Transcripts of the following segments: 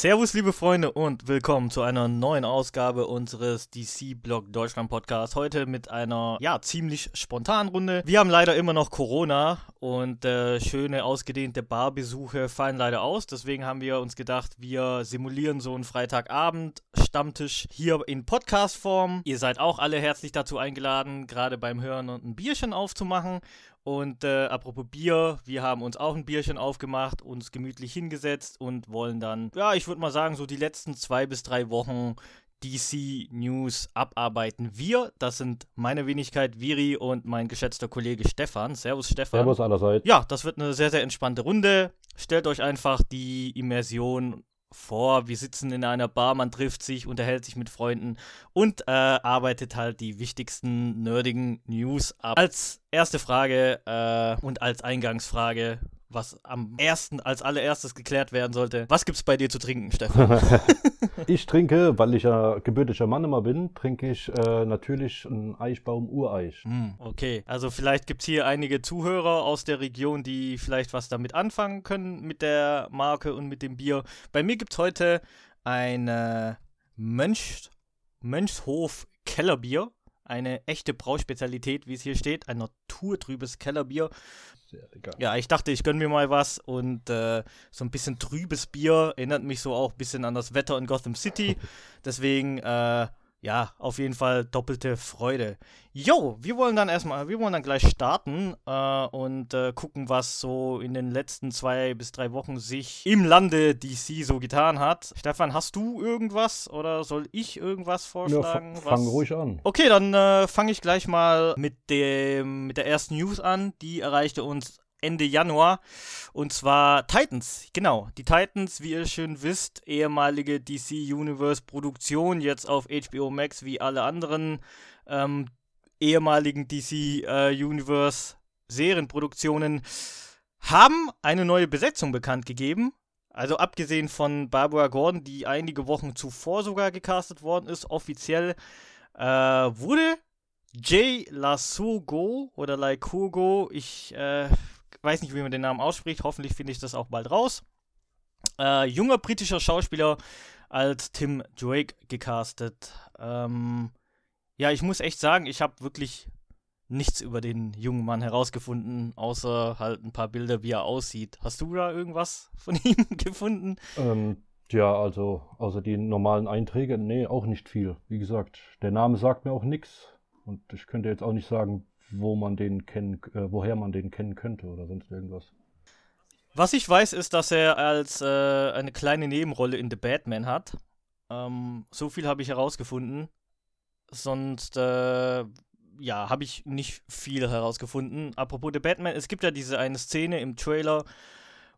Servus, liebe Freunde, und willkommen zu einer neuen Ausgabe unseres DC-Blog Deutschland Podcast. Heute mit einer, ja, ziemlich spontanen Runde. Wir haben leider immer noch Corona und äh, schöne, ausgedehnte Barbesuche fallen leider aus. Deswegen haben wir uns gedacht, wir simulieren so einen Freitagabend-Stammtisch hier in Podcast-Form. Ihr seid auch alle herzlich dazu eingeladen, gerade beim Hören und ein Bierchen aufzumachen. Und äh, apropos Bier, wir haben uns auch ein Bierchen aufgemacht, uns gemütlich hingesetzt und wollen dann, ja, ich würde mal sagen, so die letzten zwei bis drei Wochen DC News abarbeiten. Wir, das sind meine Wenigkeit Viri und mein geschätzter Kollege Stefan. Servus Stefan. Servus allerseits. Ja, das wird eine sehr, sehr entspannte Runde. Stellt euch einfach die Immersion vor, wir sitzen in einer Bar, man trifft sich, unterhält sich mit Freunden und äh, arbeitet halt die wichtigsten nerdigen News ab. Als erste Frage äh, und als Eingangsfrage, was am ersten, als allererstes geklärt werden sollte. Was gibt's bei dir zu trinken, Stefan? ich trinke, weil ich ja gebürtiger Mann immer bin, trinke ich äh, natürlich einen Eichbaum Ureich. Mm, okay, also vielleicht gibt's hier einige Zuhörer aus der Region, die vielleicht was damit anfangen können mit der Marke und mit dem Bier. Bei mir gibt's heute ein äh, Mönch, Mönchshof Kellerbier. Eine echte Brauspezialität, wie es hier steht. Ein naturtrübes Kellerbier sehr lecker. Ja, ich dachte, ich gönne mir mal was und äh, so ein bisschen trübes Bier erinnert mich so auch ein bisschen an das Wetter in Gotham City. Deswegen, äh, ja, auf jeden Fall doppelte Freude. Jo, wir wollen dann erstmal, wir wollen dann gleich starten äh, und äh, gucken, was so in den letzten zwei bis drei Wochen sich im Lande DC so getan hat. Stefan, hast du irgendwas oder soll ich irgendwas vorschlagen? Ja, fang ruhig an. Okay, dann äh, fange ich gleich mal mit dem mit der ersten News an. Die erreichte uns Ende Januar. Und zwar Titans. Genau, die Titans, wie ihr schön wisst, ehemalige DC Universe Produktion, jetzt auf HBO Max wie alle anderen ähm, ehemaligen DC äh, Universe Serienproduktionen, haben eine neue Besetzung bekannt gegeben. Also abgesehen von Barbara Gordon, die einige Wochen zuvor sogar gecastet worden ist, offiziell äh, wurde Jay Lasugo oder Laikogo, ich äh, weiß nicht, wie man den Namen ausspricht. Hoffentlich finde ich das auch bald raus. Äh, junger britischer Schauspieler als Tim Drake gecastet. Ähm, ja, ich muss echt sagen, ich habe wirklich nichts über den jungen Mann herausgefunden, außer halt ein paar Bilder, wie er aussieht. Hast du da irgendwas von ihm gefunden? Ähm, ja, also außer die normalen Einträge, nee, auch nicht viel. Wie gesagt, der Name sagt mir auch nichts. Und ich könnte jetzt auch nicht sagen, wo man den kennen, äh, woher man den kennen könnte oder sonst irgendwas. Was ich weiß, ist, dass er als äh, eine kleine Nebenrolle in The Batman hat. Ähm, so viel habe ich herausgefunden. Sonst, äh, ja, habe ich nicht viel herausgefunden. Apropos The Batman, es gibt ja diese eine Szene im Trailer,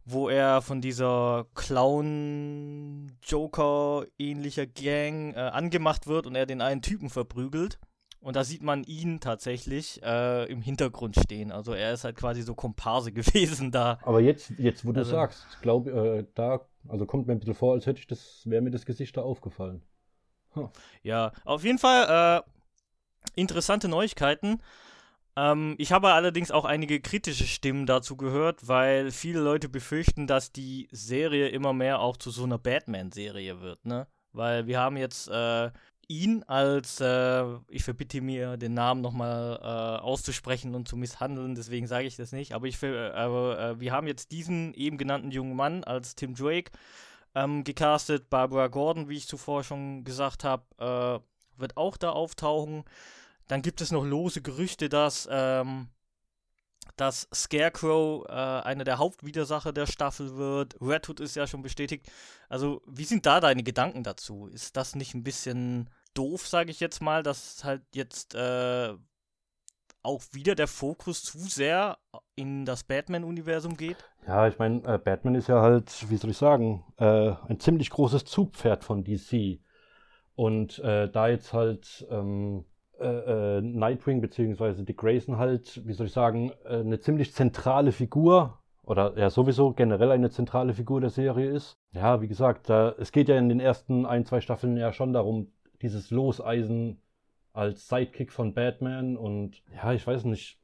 wo er von dieser Clown-Joker-ähnlicher Gang äh, angemacht wird und er den einen Typen verprügelt. Und da sieht man ihn tatsächlich äh, im Hintergrund stehen. Also er ist halt quasi so Komparse gewesen da. Aber jetzt, jetzt wo du also, sagst, glaube äh, da, also kommt mir ein bisschen vor, als hätte ich das, wäre mir das Gesicht da aufgefallen. Huh. Ja, auf jeden Fall äh, interessante Neuigkeiten. Ähm, ich habe allerdings auch einige kritische Stimmen dazu gehört, weil viele Leute befürchten, dass die Serie immer mehr auch zu so einer Batman-Serie wird, ne? Weil wir haben jetzt äh, ihn als, äh, ich verbitte mir den Namen nochmal äh, auszusprechen und zu misshandeln, deswegen sage ich das nicht, aber, ich, äh, wir haben jetzt diesen eben genannten jungen Mann als Tim Drake ähm, gecastet, Barbara Gordon, wie ich zuvor schon gesagt habe, äh, wird auch da auftauchen. Dann gibt es noch lose Gerüchte, dass, ähm, dass Scarecrow äh, einer der Hauptwidersacher der Staffel wird. Red Hood ist ja schon bestätigt. Also, wie sind da deine Gedanken dazu? Ist das nicht ein bisschen doof, sage ich jetzt mal, dass halt jetzt äh, auch wieder der Fokus zu sehr in das Batman-Universum geht? Ja, ich meine, äh, Batman ist ja halt, wie soll ich sagen, äh, ein ziemlich großes Zugpferd von DC. Und äh, da jetzt halt ähm, äh, äh, Nightwing bzw. Dick Grayson halt, wie soll ich sagen, eine ziemlich zentrale Figur oder ja sowieso generell eine zentrale Figur der Serie ist. Ja, wie gesagt, da, es geht ja in den ersten ein, zwei Staffeln ja schon darum, dieses Loseisen als Sidekick von Batman und ja, ich weiß nicht.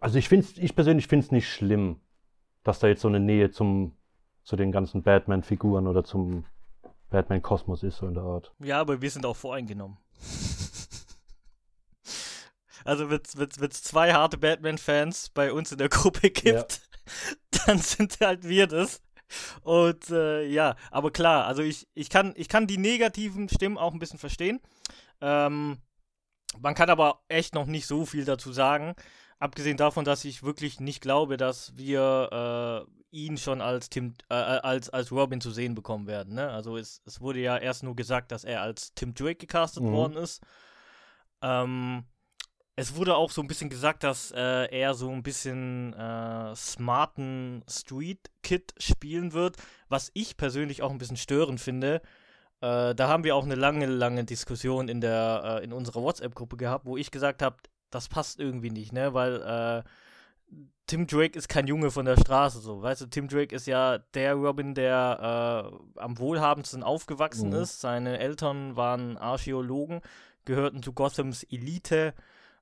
Also ich finde ich persönlich finde es nicht schlimm, dass da jetzt so eine Nähe zum, zu den ganzen Batman-Figuren oder zum Batman-Kosmos ist, so in der Art. Ja, aber wir sind auch voreingenommen. Also wenn es zwei harte Batman-Fans bei uns in der Gruppe gibt, ja. dann sind halt wir das. Und äh, ja, aber klar, also ich, ich, kann, ich kann die negativen Stimmen auch ein bisschen verstehen. Ähm, man kann aber echt noch nicht so viel dazu sagen. Abgesehen davon, dass ich wirklich nicht glaube, dass wir äh, ihn schon als Tim, äh, äh, als, als Robin zu sehen bekommen werden. Ne? Also es, es wurde ja erst nur gesagt, dass er als Tim Drake gecastet mhm. worden ist. Ähm, es wurde auch so ein bisschen gesagt, dass äh, er so ein bisschen äh, smarten Street Kid spielen wird, was ich persönlich auch ein bisschen störend finde. Äh, da haben wir auch eine lange, lange Diskussion in der äh, in unserer WhatsApp-Gruppe gehabt, wo ich gesagt habe, das passt irgendwie nicht, ne, weil äh, Tim Drake ist kein Junge von der Straße, so, weißt du, Tim Drake ist ja der Robin, der äh, am wohlhabendsten aufgewachsen mhm. ist. Seine Eltern waren Archäologen, gehörten zu Gothams Elite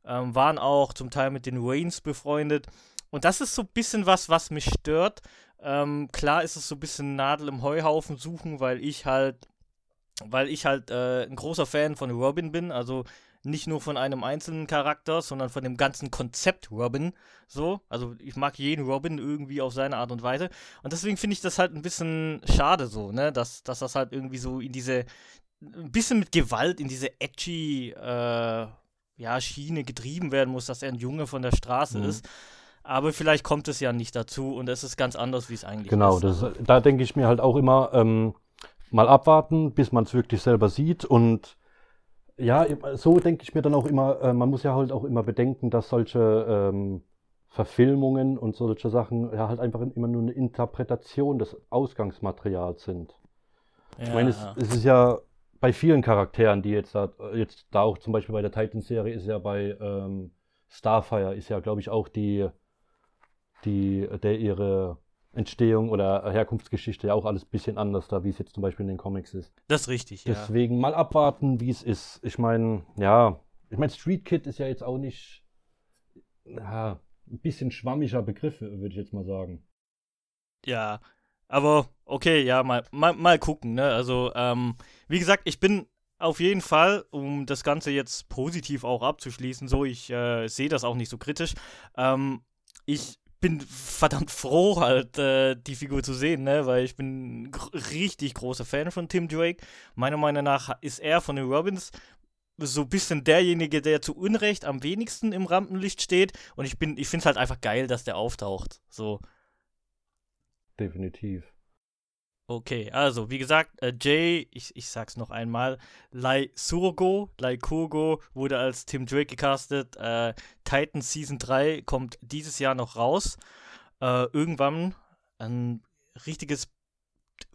ähm, waren auch zum Teil mit den Waynes befreundet. Und das ist so ein bisschen was, was mich stört. Ähm, klar ist es so ein bisschen Nadel im Heuhaufen suchen, weil ich halt, weil ich halt äh, ein großer Fan von Robin bin. Also nicht nur von einem einzelnen Charakter, sondern von dem ganzen Konzept Robin. So, also ich mag jeden Robin irgendwie auf seine Art und Weise. Und deswegen finde ich das halt ein bisschen schade so, ne, dass, dass das halt irgendwie so in diese, ein bisschen mit Gewalt in diese edgy, äh, ja, Schiene getrieben werden muss, dass er ein Junge von der Straße mhm. ist. Aber vielleicht kommt es ja nicht dazu und es ist ganz anders, wie es eigentlich genau, ist. Genau, da denke ich mir halt auch immer, ähm, mal abwarten, bis man es wirklich selber sieht. Und ja, so denke ich mir dann auch immer, äh, man muss ja halt auch immer bedenken, dass solche ähm, Verfilmungen und solche Sachen ja halt einfach immer nur eine Interpretation des Ausgangsmaterials sind. Ja. Ich meine, es, es ist ja bei vielen Charakteren, die jetzt da, jetzt da auch zum Beispiel bei der Titan-Serie ist ja bei ähm, Starfire ist ja, glaube ich, auch die, die, der ihre Entstehung oder Herkunftsgeschichte ja auch alles ein bisschen anders da, wie es jetzt zum Beispiel in den Comics ist. Das ist richtig, ja. Deswegen mal abwarten, wie es ist. Ich meine, ja, ich meine, Street Kid ist ja jetzt auch nicht, ja, ein bisschen schwammiger Begriff, würde ich jetzt mal sagen. Ja, aber okay, ja, mal, mal, mal gucken, ne? Also, ähm, wie gesagt, ich bin auf jeden Fall, um das Ganze jetzt positiv auch abzuschließen, so, ich äh, sehe das auch nicht so kritisch. Ähm, ich bin verdammt froh, halt äh, die Figur zu sehen, ne? Weil ich bin richtig großer Fan von Tim Drake. Meiner Meinung nach ist er von den Robins so ein bisschen derjenige, der zu Unrecht am wenigsten im Rampenlicht steht. Und ich bin, ich finde es halt einfach geil, dass der auftaucht. So definitiv. Okay, also wie gesagt, äh, Jay, ich, ich sag's noch einmal, Lai Surgo, Lai Kurgo wurde als Tim Drake gecastet. Äh, Titan Season 3 kommt dieses Jahr noch raus. Äh, irgendwann ein richtiges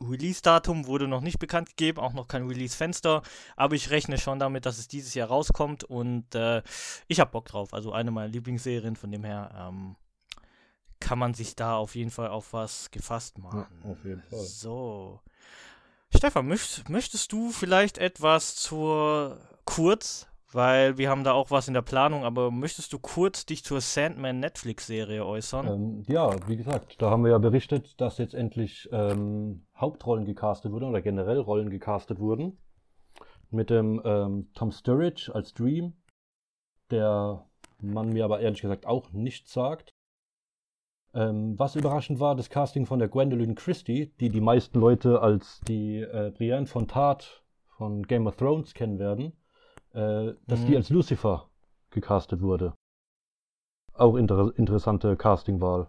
Release-Datum wurde noch nicht bekannt gegeben, auch noch kein Release-Fenster, aber ich rechne schon damit, dass es dieses Jahr rauskommt und äh, ich hab Bock drauf. Also eine meiner Lieblingsserien, von dem her ähm, kann man sich da auf jeden Fall auf was gefasst machen. Ja, auf jeden Fall. So. Stefan, möcht, möchtest du vielleicht etwas zur kurz, weil wir haben da auch was in der Planung, aber möchtest du kurz dich zur Sandman Netflix-Serie äußern? Ähm, ja, wie gesagt, da haben wir ja berichtet, dass jetzt endlich ähm, Hauptrollen gecastet wurden oder generell Rollen gecastet wurden. Mit dem ähm, Tom Sturridge als Dream, der man mir aber ehrlich gesagt auch nichts sagt. Ähm, was überraschend war, das Casting von der Gwendolyn Christie, die die meisten Leute als die äh, Brienne von Tart von Game of Thrones kennen werden, äh, dass mhm. die als Lucifer gecastet wurde. Auch inter interessante Castingwahl.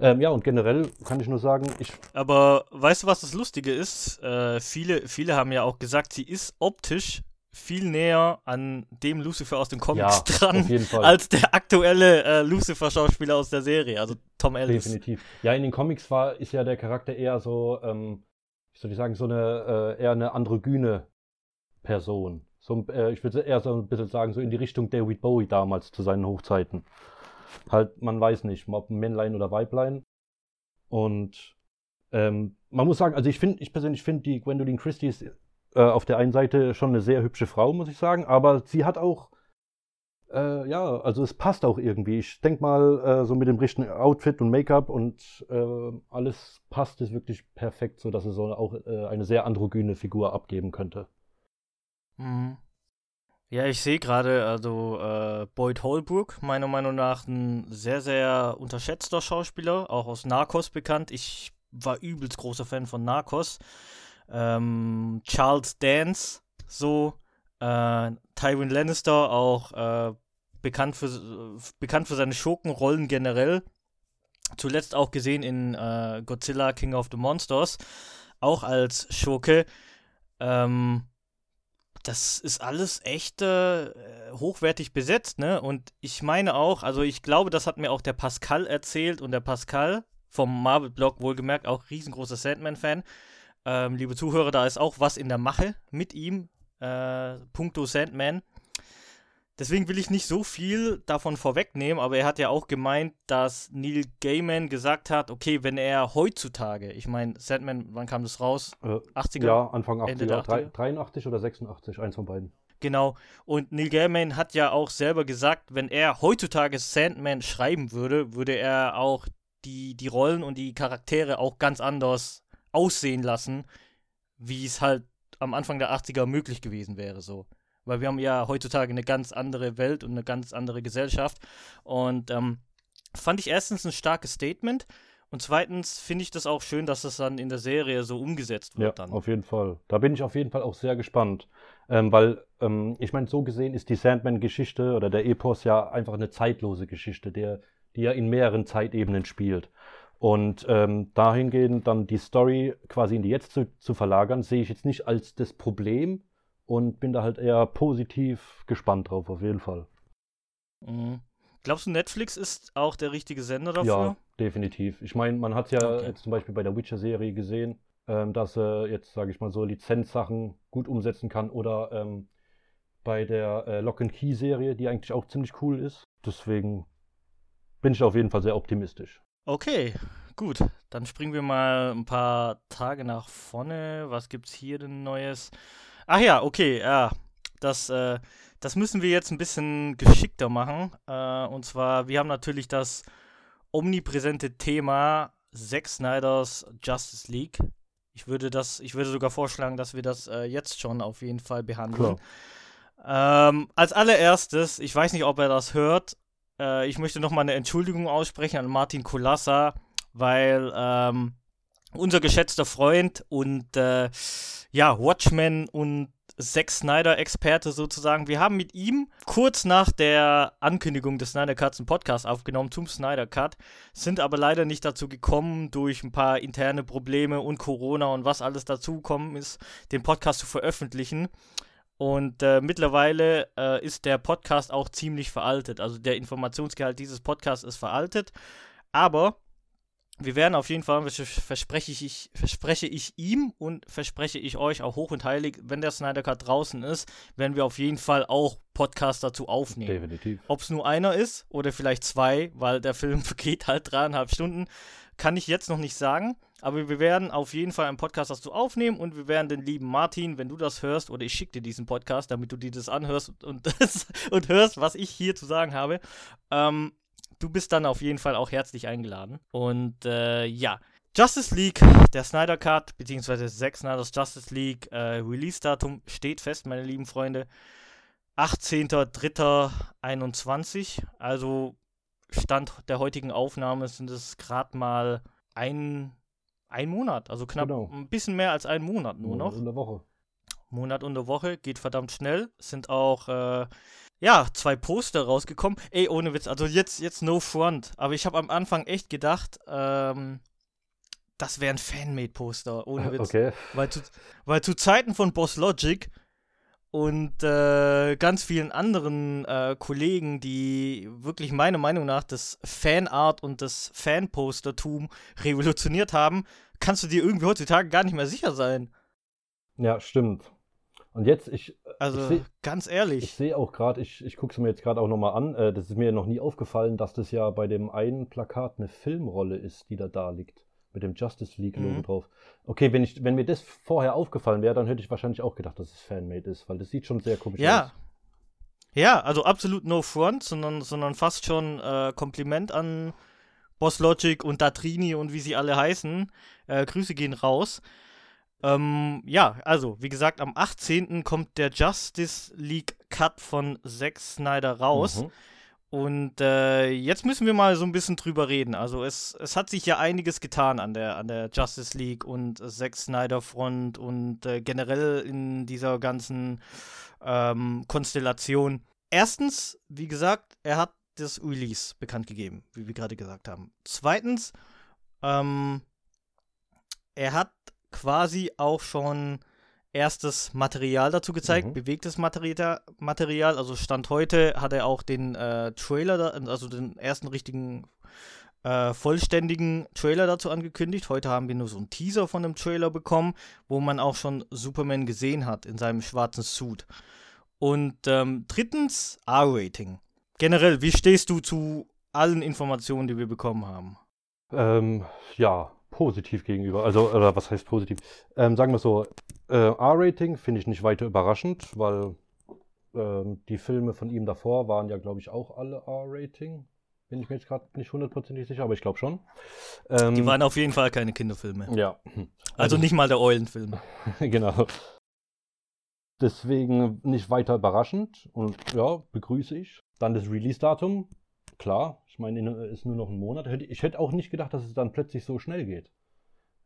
Ähm, ja, und generell kann ich nur sagen, ich. Aber weißt du, was das Lustige ist? Äh, viele, viele haben ja auch gesagt, sie ist optisch viel näher an dem Lucifer aus den Comics ja, dran, als der aktuelle äh, Lucifer-Schauspieler aus der Serie, also Tom Ellis. Definitiv. Ja, in den Comics war, ist ja der Charakter eher so, ähm, wie soll ich sagen, so eine, äh, eher eine androgyne Person. So, äh, ich würde eher so ein bisschen sagen, so in die Richtung David Bowie damals zu seinen Hochzeiten. Halt, man weiß nicht, ob Männlein oder Weiblein. Und ähm, man muss sagen, also ich finde, ich persönlich finde die Gwendolyn Christie ist äh, auf der einen Seite schon eine sehr hübsche Frau, muss ich sagen, aber sie hat auch, äh, ja, also es passt auch irgendwie. Ich denke mal, äh, so mit dem richtigen Outfit und Make-up und äh, alles passt es wirklich perfekt, so dass es so auch äh, eine sehr androgyne Figur abgeben könnte. Mhm. Ja, ich sehe gerade, also äh, Boyd Holbrook, meiner Meinung nach ein sehr, sehr unterschätzter Schauspieler, auch aus Narcos bekannt. Ich war übelst großer Fan von Narcos. Ähm, Charles Dance, so, äh, Tywin Lannister, auch äh, bekannt, für, bekannt für seine Schurkenrollen generell. Zuletzt auch gesehen in äh, Godzilla King of the Monsters, auch als Schurke. Ähm, das ist alles echt äh, hochwertig besetzt, ne? Und ich meine auch, also ich glaube, das hat mir auch der Pascal erzählt und der Pascal vom Marvel-Blog wohlgemerkt auch riesengroßer Sandman-Fan. Ähm, liebe Zuhörer, da ist auch was in der Mache mit ihm, äh, puncto Sandman. Deswegen will ich nicht so viel davon vorwegnehmen, aber er hat ja auch gemeint, dass Neil Gaiman gesagt hat, okay, wenn er heutzutage, ich meine, Sandman, wann kam das raus? Äh, 80er? Ja, Anfang 80er, Ende 80er. 83 oder 86, eins von beiden. Genau. Und Neil Gaiman hat ja auch selber gesagt, wenn er heutzutage Sandman schreiben würde, würde er auch die, die Rollen und die Charaktere auch ganz anders aussehen lassen, wie es halt am Anfang der 80er möglich gewesen wäre, so. Weil wir haben ja heutzutage eine ganz andere Welt und eine ganz andere Gesellschaft. Und ähm, fand ich erstens ein starkes Statement. Und zweitens finde ich das auch schön, dass das dann in der Serie so umgesetzt wird. Ja, dann. auf jeden Fall. Da bin ich auf jeden Fall auch sehr gespannt. Ähm, weil, ähm, ich meine, so gesehen ist die Sandman-Geschichte oder der Epos ja einfach eine zeitlose Geschichte, der, die ja in mehreren Zeitebenen spielt. Und ähm, dahingehend dann die Story quasi in die Jetzt zu, zu verlagern, sehe ich jetzt nicht als das Problem, und bin da halt eher positiv gespannt drauf, auf jeden Fall. Mhm. Glaubst du, Netflix ist auch der richtige Sender dafür? Ja, definitiv. Ich meine, man hat es ja okay. jetzt zum Beispiel bei der Witcher-Serie gesehen, ähm, dass er jetzt, sage ich mal so, Lizenzsachen gut umsetzen kann oder ähm, bei der äh, Lock and Key-Serie, die eigentlich auch ziemlich cool ist. Deswegen bin ich auf jeden Fall sehr optimistisch. Okay, gut. Dann springen wir mal ein paar Tage nach vorne. Was gibt's hier denn Neues? Ach ja, okay, ja. Das, äh, das müssen wir jetzt ein bisschen geschickter machen. Äh, und zwar, wir haben natürlich das omnipräsente Thema Zack Snyders Justice League. Ich würde das, ich würde sogar vorschlagen, dass wir das äh, jetzt schon auf jeden Fall behandeln. Ähm, als allererstes, ich weiß nicht, ob er das hört. Äh, ich möchte nochmal eine Entschuldigung aussprechen an Martin Kolassa, weil ähm, unser geschätzter Freund und äh, ja, Watchmen und Zack Snyder-Experte sozusagen. Wir haben mit ihm kurz nach der Ankündigung des Snyder Cuts einen Podcast aufgenommen zum Snyder Cut, sind aber leider nicht dazu gekommen, durch ein paar interne Probleme und Corona und was alles dazu gekommen ist, den Podcast zu veröffentlichen. Und äh, mittlerweile äh, ist der Podcast auch ziemlich veraltet. Also der Informationsgehalt dieses Podcasts ist veraltet. Aber wir werden auf jeden Fall, verspreche ich, verspreche ich ihm und verspreche ich euch auch hoch und heilig, wenn der Snyder Cut draußen ist, werden wir auf jeden Fall auch Podcasts dazu aufnehmen. Definitiv. Ob es nur einer ist oder vielleicht zwei, weil der Film geht halt dreieinhalb Stunden, kann ich jetzt noch nicht sagen. Aber wir werden auf jeden Fall einen Podcast dazu aufnehmen und wir werden den lieben Martin, wenn du das hörst, oder ich schicke dir diesen Podcast, damit du dir das anhörst und, und hörst, was ich hier zu sagen habe, ähm, du bist dann auf jeden Fall auch herzlich eingeladen. Und äh, ja, Justice League, der Snyder Cut, beziehungsweise Zack Snyder's Justice League äh, Release-Datum steht fest, meine lieben Freunde. 18.03.21. Also Stand der heutigen Aufnahme sind es gerade mal ein, ein Monat, also knapp genau. ein bisschen mehr als ein Monat nur Monat noch. In der Woche. Monat und eine Woche, geht verdammt schnell. Sind auch äh, ja, zwei Poster rausgekommen. Ey, ohne Witz, also jetzt, jetzt no front. Aber ich habe am Anfang echt gedacht, ähm, das wären Fanmade-Poster, ohne Witz. Okay. Weil zu, weil zu Zeiten von Boss Logic und äh, ganz vielen anderen äh, Kollegen, die wirklich meiner Meinung nach das Fanart und das Fanpostertum revolutioniert haben, kannst du dir irgendwie heutzutage gar nicht mehr sicher sein. Ja, stimmt. Und jetzt, ich. Also, ich seh, ganz ehrlich. Ich sehe auch gerade, ich, ich gucke es mir jetzt gerade auch nochmal an. Äh, das ist mir noch nie aufgefallen, dass das ja bei dem einen Plakat eine Filmrolle ist, die da da liegt. Mit dem Justice League-Logo Mhm. drauf. Okay, wenn, ich, wenn mir das vorher aufgefallen wäre, dann hätte ich wahrscheinlich auch gedacht, dass es Fanmade ist, weil das sieht schon sehr komisch Ja. aus. Ja, also absolut no front, sondern, sondern fast schon äh, Kompliment an Boss Logic und Datrini und wie sie alle heißen. Äh, Grüße gehen raus. Ähm, ja, also, wie gesagt, am 18. kommt der Justice League Cut von Zack Snyder raus. Mhm. Und äh, jetzt müssen wir mal so ein bisschen drüber reden. Also es, es hat sich ja einiges getan an der, an der Justice League und äh, Zack Snyder Front und äh, generell in dieser ganzen ähm, Konstellation. Erstens, wie gesagt, er hat das Release bekannt gegeben, wie wir gerade gesagt haben. Zweitens, ähm, er hat quasi auch schon erstes Material dazu gezeigt, Mhm. bewegtes Material, Material. Also Stand heute hat er auch den äh, Trailer, also den ersten richtigen äh, vollständigen Trailer dazu angekündigt. Heute haben wir nur so einen Teaser von dem Trailer bekommen, wo man auch schon Superman gesehen hat in seinem schwarzen Suit. Und ähm, drittens R-Rating. Generell, wie stehst du zu allen Informationen, die wir bekommen haben? Ähm, ja, positiv gegenüber. Also, oder was heißt positiv? Ähm, sagen wir so, äh, R-Rating finde ich nicht weiter überraschend, weil ähm, die Filme von ihm davor waren ja, glaube ich, auch alle R-Rating. Bin ich mir jetzt gerade nicht hundertprozentig sicher, aber ich glaube schon. Ähm, Die waren auf jeden Fall keine Kinderfilme. ja, Also also- nicht mal der Eulenfilm. genau. Deswegen nicht weiter überraschend und ja, begrüße ich. Dann das Release-Datum. Klar, ich meine, in- ist nur noch ein Monat. Ich hätte auch nicht gedacht, dass es dann plötzlich so schnell geht.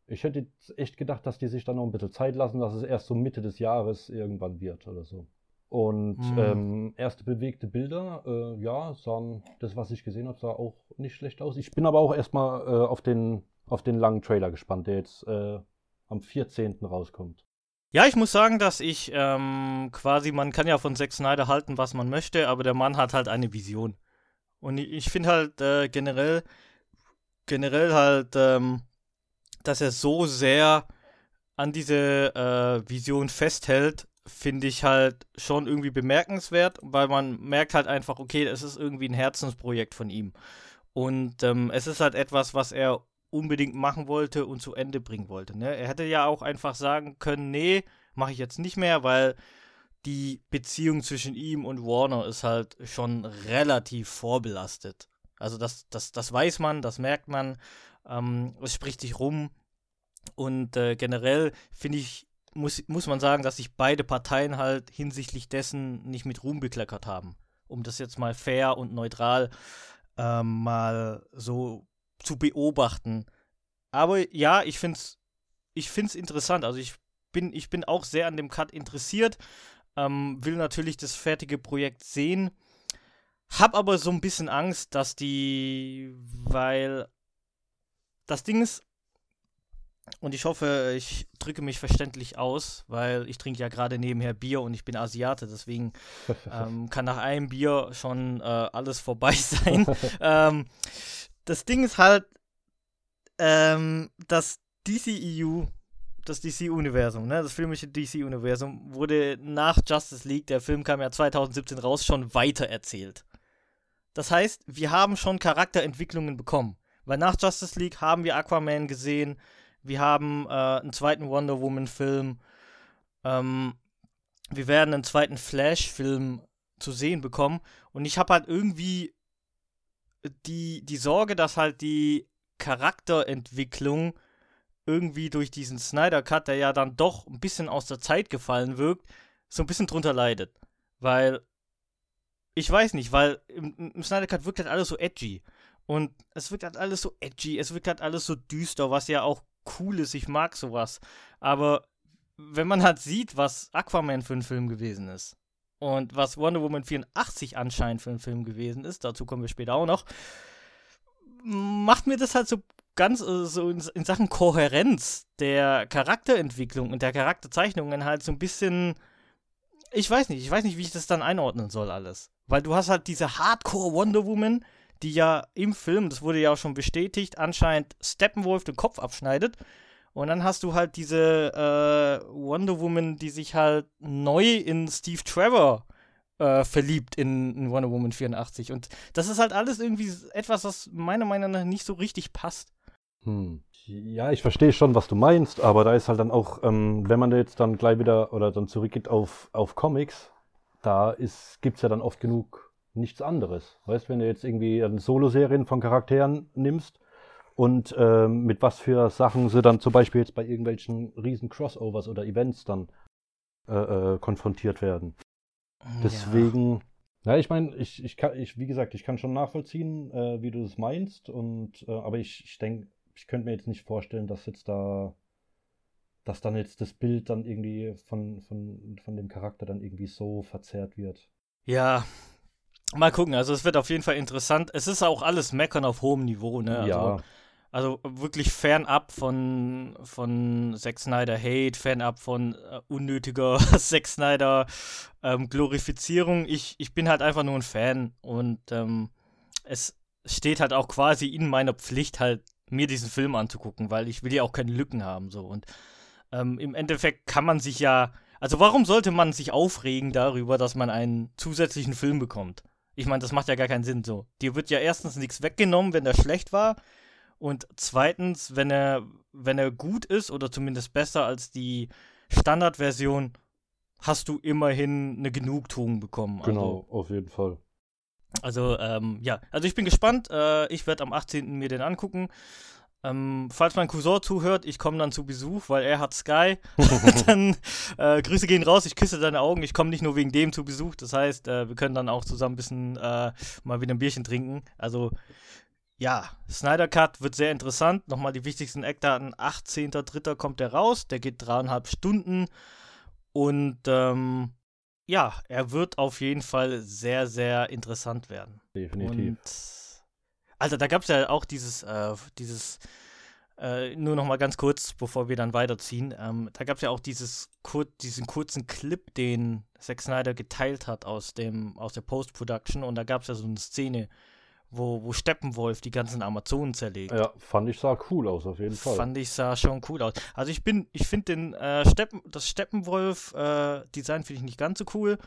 Ich hätte echt gedacht, dass die sich dann noch ein bisschen Zeit lassen, dass es erst so Mitte des Jahres irgendwann wird oder so. Und Mhm. ähm, erste bewegte Bilder, äh, ja, sahen, das, was ich gesehen habe, sah auch nicht schlecht aus. Ich bin aber auch erstmal äh, auf, den, auf den langen Trailer gespannt, der jetzt äh, am 14. rauskommt. Ja, ich muss sagen, dass ich ähm, quasi, man kann ja von Zack Snyder halten, was man möchte, aber der Mann hat halt eine Vision. Und ich, ich finde halt äh, generell, generell halt, ähm, dass er so sehr an diese äh, Vision festhält, finde ich halt schon irgendwie bemerkenswert, weil man merkt halt einfach, okay, es ist irgendwie ein Herzensprojekt von ihm. Und ähm, es ist halt etwas, was er unbedingt machen wollte und zu Ende bringen wollte. Ne? Er hätte ja auch einfach sagen können, nee, mache ich jetzt nicht mehr, weil die Beziehung zwischen ihm und Warner ist halt schon relativ vorbelastet. Also das, das, das weiß man, das merkt man, ähm, es spricht sich rum. Und äh, generell finde ich, muss, muss man sagen, dass sich beide Parteien halt hinsichtlich dessen nicht mit Ruhm bekleckert haben. Um das jetzt mal fair und neutral ähm, mal so zu beobachten. Aber ja, ich finde es ich find's interessant. Also ich bin, ich bin auch sehr an dem Cut interessiert. Ähm, will natürlich das fertige Projekt sehen. Hab aber so ein bisschen Angst, dass die, weil das Ding ist, und ich hoffe, ich drücke mich verständlich aus, weil ich trinke ja gerade nebenher Bier und ich bin Asiate, deswegen ähm, kann nach einem Bier schon äh, alles vorbei sein. ähm, das Ding ist halt, ähm, das DCEU, das DC-Universum, ne, das filmische DC-Universum, wurde nach Justice League, der Film kam ja 2017 raus, schon weitererzählt. Das heißt, wir haben schon Charakterentwicklungen bekommen. Weil nach Justice League haben wir Aquaman gesehen, wir haben äh, einen zweiten Wonder Woman-Film, ähm, wir werden einen zweiten Flash-Film zu sehen bekommen. Und ich habe halt irgendwie die, die Sorge, dass halt die Charakterentwicklung irgendwie durch diesen Snyder Cut, der ja dann doch ein bisschen aus der Zeit gefallen wirkt, so ein bisschen drunter leidet. Weil, ich weiß nicht, weil im, im Snyder Cut wirkt halt alles so edgy. Und es wirkt halt alles so edgy, es wirkt halt alles so düster, was ja auch cool ist, ich mag sowas. Aber wenn man halt sieht, was Aquaman für ein Film gewesen ist und was Wonder Woman 84 anscheinend für ein Film gewesen ist, dazu kommen wir später auch noch, macht mir das halt so ganz äh, so in, in Sachen Kohärenz der Charakterentwicklung und der Charakterzeichnungen halt so ein bisschen. Ich weiß nicht, ich weiß nicht, wie ich das dann einordnen soll, alles. Weil du hast halt diese Hardcore Wonder Woman, die ja im Film, das wurde ja auch schon bestätigt, anscheinend Steppenwolf den Kopf abschneidet. Und dann hast du halt diese äh, Wonder Woman, die sich halt neu in Steve Trevor äh, verliebt in, in Wonder Woman 84. Und das ist halt alles irgendwie etwas, was meiner Meinung nach nicht so richtig passt. Hm. Ja, ich verstehe schon, was du meinst, aber da ist halt dann auch, ähm, wenn man jetzt dann gleich wieder oder dann zurückgeht auf, auf Comics, da gibt es ja dann oft genug nichts anderes. Weißt, wenn du jetzt irgendwie Solo-Serien von Charakteren nimmst und ähm, mit was für Sachen sie dann zum Beispiel jetzt bei irgendwelchen riesen Crossovers oder Events dann äh, äh, konfrontiert werden. Deswegen, ja, ja ich meine, ich, ich kann, ich, wie gesagt, ich kann schon nachvollziehen, äh, wie du das meinst, und äh, aber ich, ich denke, ich könnte mir jetzt nicht vorstellen, dass jetzt da, dass dann jetzt das Bild dann irgendwie von, von, von dem Charakter dann irgendwie so verzerrt wird. Ja, mal gucken. Also es wird auf jeden Fall interessant. Es ist auch alles Meckern auf hohem Niveau, ne? Also, ja. Also wirklich fernab von, von Zack Snyder Hate, fernab von äh, unnötiger Zack Snyder ähm, Glorifizierung. Ich, ich bin halt einfach nur ein Fan und ähm, es steht halt auch quasi in meiner Pflicht halt mir diesen Film anzugucken, weil ich will ja auch keine Lücken haben so und ähm, im Endeffekt kann man sich ja, also warum sollte man sich aufregen darüber, dass man einen zusätzlichen Film bekommt? Ich meine, das macht ja gar keinen Sinn so. Dir wird ja erstens nichts weggenommen, wenn der schlecht war und zweitens, wenn er wenn er gut ist oder zumindest besser als die Standardversion, hast du immerhin eine Genugtuung bekommen. Genau, also, auf jeden Fall. Also, ähm, ja, also ich bin gespannt. Äh, ich werde am 18. mir den angucken. Ähm, falls mein Cousin zuhört, ich komme dann zu Besuch, weil er hat Sky. dann äh, Grüße gehen raus, ich küsse deine Augen. Ich komme nicht nur wegen dem zu Besuch. Das heißt, äh, wir können dann auch zusammen ein bisschen äh, mal wieder ein Bierchen trinken. Also, ja, Snyder Cut wird sehr interessant. Nochmal die wichtigsten Eckdaten. 18.03. kommt der raus. Der geht dreieinhalb Stunden. Und ähm, ja, er wird auf jeden Fall sehr, sehr interessant werden. Definitiv. Und, also da gab es ja auch dieses, äh, dieses, äh, nur noch mal ganz kurz, bevor wir dann weiterziehen, ähm, da gab es ja auch dieses, kur diesen kurzen Clip, den Zack Snyder geteilt hat aus, dem, aus der Post-Production und da gab es ja so eine Szene, wo, wo Steppenwolf die ganzen Amazonen zerlegt. Ja, fand ich sah cool aus, auf jeden Fall. Fand ich sah schon cool aus. Also ich bin, ich finde den äh, Steppen, das Steppenwolf-Design äh, finde ich nicht ganz so cool.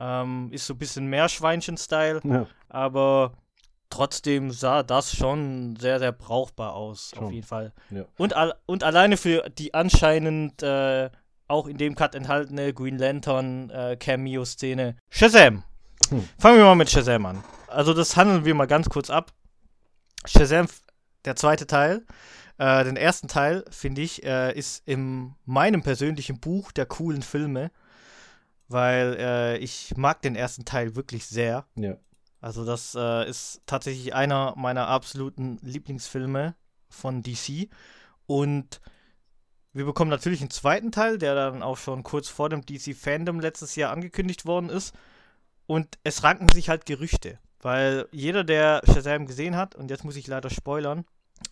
Ähm, ist so ein bisschen mehr Schweinchen-Style, ja. aber trotzdem sah das schon sehr, sehr brauchbar aus, schon. auf jeden Fall. Ja. Und, al und alleine für die anscheinend äh, auch in dem Cut enthaltene Green Lantern äh, Cameo-Szene. Shazam! Hm. Fangen wir mal mit Shazam an also das handeln wir mal ganz kurz ab. Shazam, der zweite Teil. Äh, den ersten Teil, finde ich, äh, ist in meinem persönlichen Buch der coolen Filme, weil äh, ich mag den ersten Teil wirklich sehr. Ja. Also das äh, ist tatsächlich einer meiner absoluten Lieblingsfilme von DC. Und wir bekommen natürlich einen zweiten Teil, der dann auch schon kurz vor dem DC-Fandom letztes Jahr angekündigt worden ist. Und es ranken sich halt Gerüchte. Weil jeder, der Shazam gesehen hat, und jetzt muss ich leider spoilern,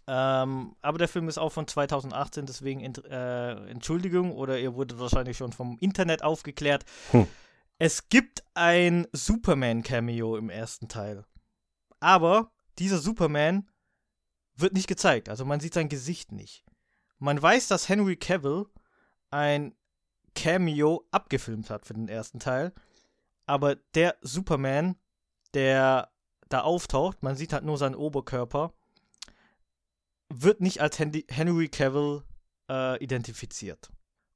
ähm, aber der Film ist auch von 2018, deswegen äh, Entschuldigung, oder ihr wurdet wahrscheinlich schon vom Internet aufgeklärt. Hm. Es gibt ein Superman-Cameo im ersten Teil. Aber dieser Superman wird nicht gezeigt, also man sieht sein Gesicht nicht. Man weiß, dass Henry Cavill ein Cameo abgefilmt hat für den ersten Teil, aber der Superman der da auftaucht, man sieht halt nur seinen Oberkörper, wird nicht als Henry Cavill äh, identifiziert.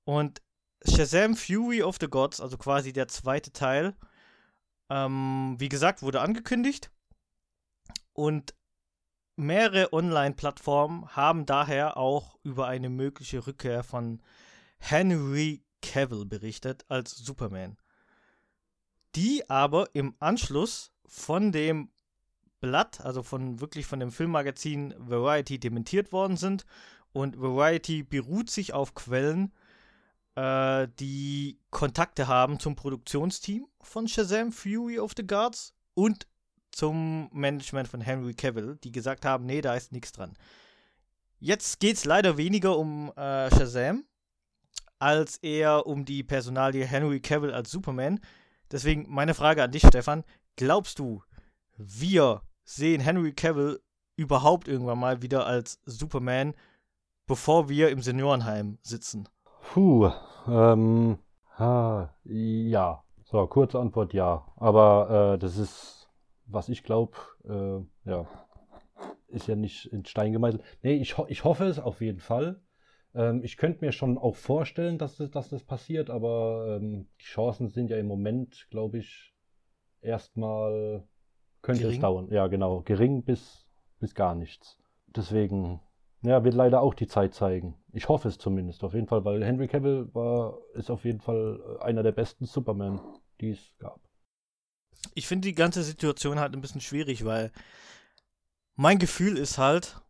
Und Shazam Fury of the Gods, also quasi der zweite Teil, ähm, wie gesagt, wurde angekündigt. Und mehrere Online-Plattformen haben daher auch über eine mögliche Rückkehr von Henry Cavill berichtet als Superman. Die aber im Anschluss von dem Blatt, also von wirklich von dem Filmmagazin Variety dementiert worden sind. Und Variety beruht sich auf Quellen, äh, die Kontakte haben zum Produktionsteam von Shazam Fury of the Gods und zum Management von Henry Cavill, die gesagt haben, nee, da ist nichts dran. Jetzt geht es leider weniger um äh, Shazam, als eher um die Personalie Henry Cavill als Superman. Deswegen meine Frage an dich, Stefan. Glaubst du, wir sehen Henry Cavill überhaupt irgendwann mal wieder als Superman, bevor wir im Seniorenheim sitzen? Puh, ähm, ha, ja. So, kurze Antwort ja. Aber äh, das ist, was ich glaube, äh, ja. ist ja nicht in Stein gemeißelt. Nee, ich, ho ich hoffe es auf jeden Fall. Ähm, ich könnte mir schon auch vorstellen, dass das, dass das passiert, aber ähm, die Chancen sind ja im Moment, glaube ich, erstmal könnte gering. es dauern. Ja, genau. Gering bis, bis gar nichts. Deswegen, ja, wird leider auch die Zeit zeigen. Ich hoffe es zumindest, auf jeden Fall, weil Henry Cavill war, ist auf jeden Fall einer der besten Superman, die es gab. Ich finde die ganze Situation halt ein bisschen schwierig, weil mein Gefühl ist halt,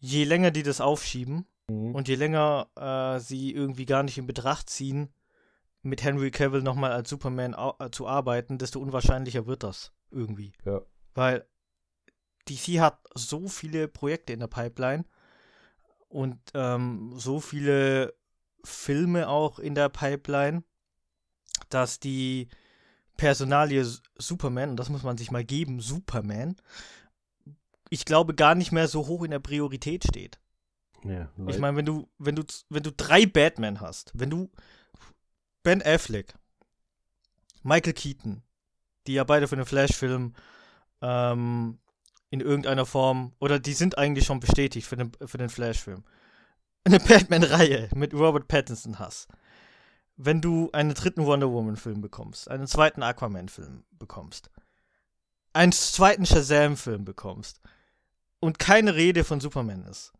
je länger die das aufschieben mhm. und je länger äh, sie irgendwie gar nicht in Betracht ziehen, mit Henry Cavill nochmal als Superman äh, zu arbeiten, desto unwahrscheinlicher wird das irgendwie. Ja. Weil DC hat so viele Projekte in der Pipeline und ähm, so viele Filme auch in der Pipeline, dass die Personalie Superman, und das muss man sich mal geben, Superman, ich glaube gar nicht mehr so hoch in der Priorität steht. Ja, ich meine, wenn du, wenn du, wenn du drei Batman hast, wenn du Ben Affleck, Michael Keaton, die ja beide für den Flash-Film ähm, in irgendeiner Form, oder die sind eigentlich schon bestätigt für den, für den Flash-Film, eine Batman-Reihe mit Robert Pattinson hast, wenn du einen dritten Wonder Woman-Film bekommst, einen zweiten Aquaman-Film bekommst, einen zweiten Shazam-Film bekommst und keine Rede von Superman ist,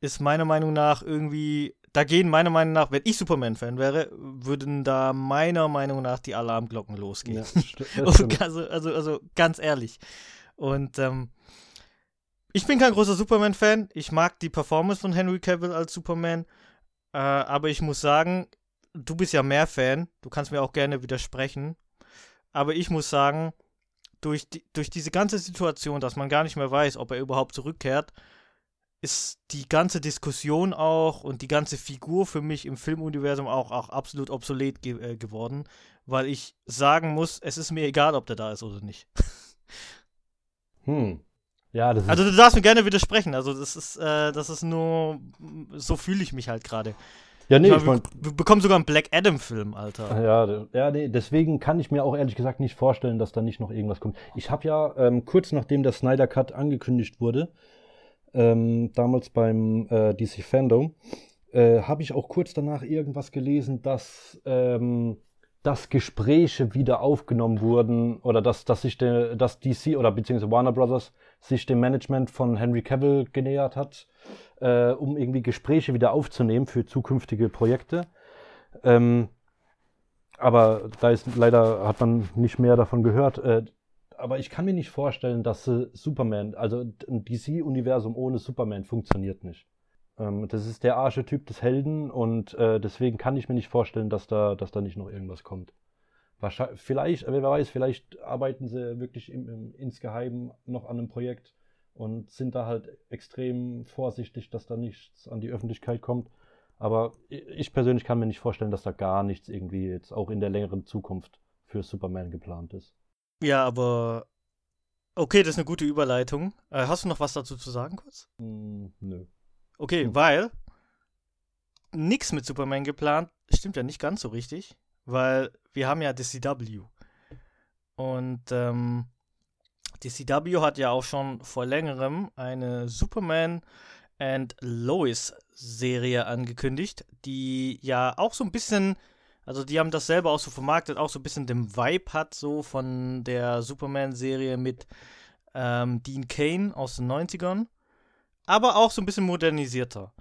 ist meiner Meinung nach irgendwie, da gehen meiner Meinung nach, wenn ich Superman-Fan wäre, würden da meiner Meinung nach die Alarmglocken losgehen. Ja, also, also, also ganz ehrlich. Und ähm, ich bin kein großer Superman-Fan. Ich mag die Performance von Henry Cavill als Superman. Äh, aber ich muss sagen, du bist ja mehr Fan. Du kannst mir auch gerne widersprechen. Aber ich muss sagen, durch, die, durch diese ganze Situation, dass man gar nicht mehr weiß, ob er überhaupt zurückkehrt, ist die ganze Diskussion auch und die ganze Figur für mich im Filmuniversum auch, auch absolut obsolet ge äh, geworden, weil ich sagen muss, es ist mir egal, ob der da ist oder nicht. Hm. Ja, das ist also du darfst mir gerne widersprechen. Also das ist, äh, das ist nur, so fühle ich mich halt gerade. Ja, nee, ich, mein, wir, bekommen sogar einen Black Adam-Film, Alter. Ja, ja, nee, deswegen kann ich mir auch ehrlich gesagt nicht vorstellen, dass da nicht noch irgendwas kommt. Ich habe ja ähm, kurz nachdem der Snyder Cut angekündigt wurde, ähm, damals beim äh, DC Fandom, äh, habe ich auch kurz danach irgendwas gelesen, dass ähm, dass Gespräche wieder aufgenommen wurden oder dass, dass sich der, dass DC oder beziehungsweise Warner Brothers sich dem Management von Henry Cavill genähert hat, äh, um irgendwie Gespräche wieder aufzunehmen für zukünftige Projekte. Ähm, aber da ist leider hat man nicht mehr davon gehört. Äh, aber ich kann mir nicht vorstellen, dass äh, Superman, also ein DC-Universum ohne Superman funktioniert nicht. Ähm, das ist der Archetyp des Helden und äh, deswegen kann ich mir nicht vorstellen, dass da, dass da nicht noch irgendwas kommt. Wahrscheinlich, vielleicht, wer weiß, vielleicht arbeiten sie wirklich im, im, insgeheim noch an einem Projekt und sind da halt extrem vorsichtig, dass da nichts an die Öffentlichkeit kommt. Aber ich persönlich kann mir nicht vorstellen, dass da gar nichts irgendwie jetzt auch in der längeren Zukunft für Superman geplant ist. Ja, aber okay, das ist eine gute Überleitung. Äh, hast du noch was dazu zu sagen kurz? Mm, nö. Okay, hm. weil nichts mit Superman geplant, stimmt ja nicht ganz so richtig, weil wir haben ja die CW. Und ähm, die CW hat ja auch schon vor längerem eine Superman and Lois Serie angekündigt, die ja auch so ein bisschen, also die haben das selber auch so vermarktet, auch so ein bisschen den Vibe hat, so von der Superman-Serie mit ähm, Dean Kane aus den 90ern aber auch so ein bisschen modernisierter.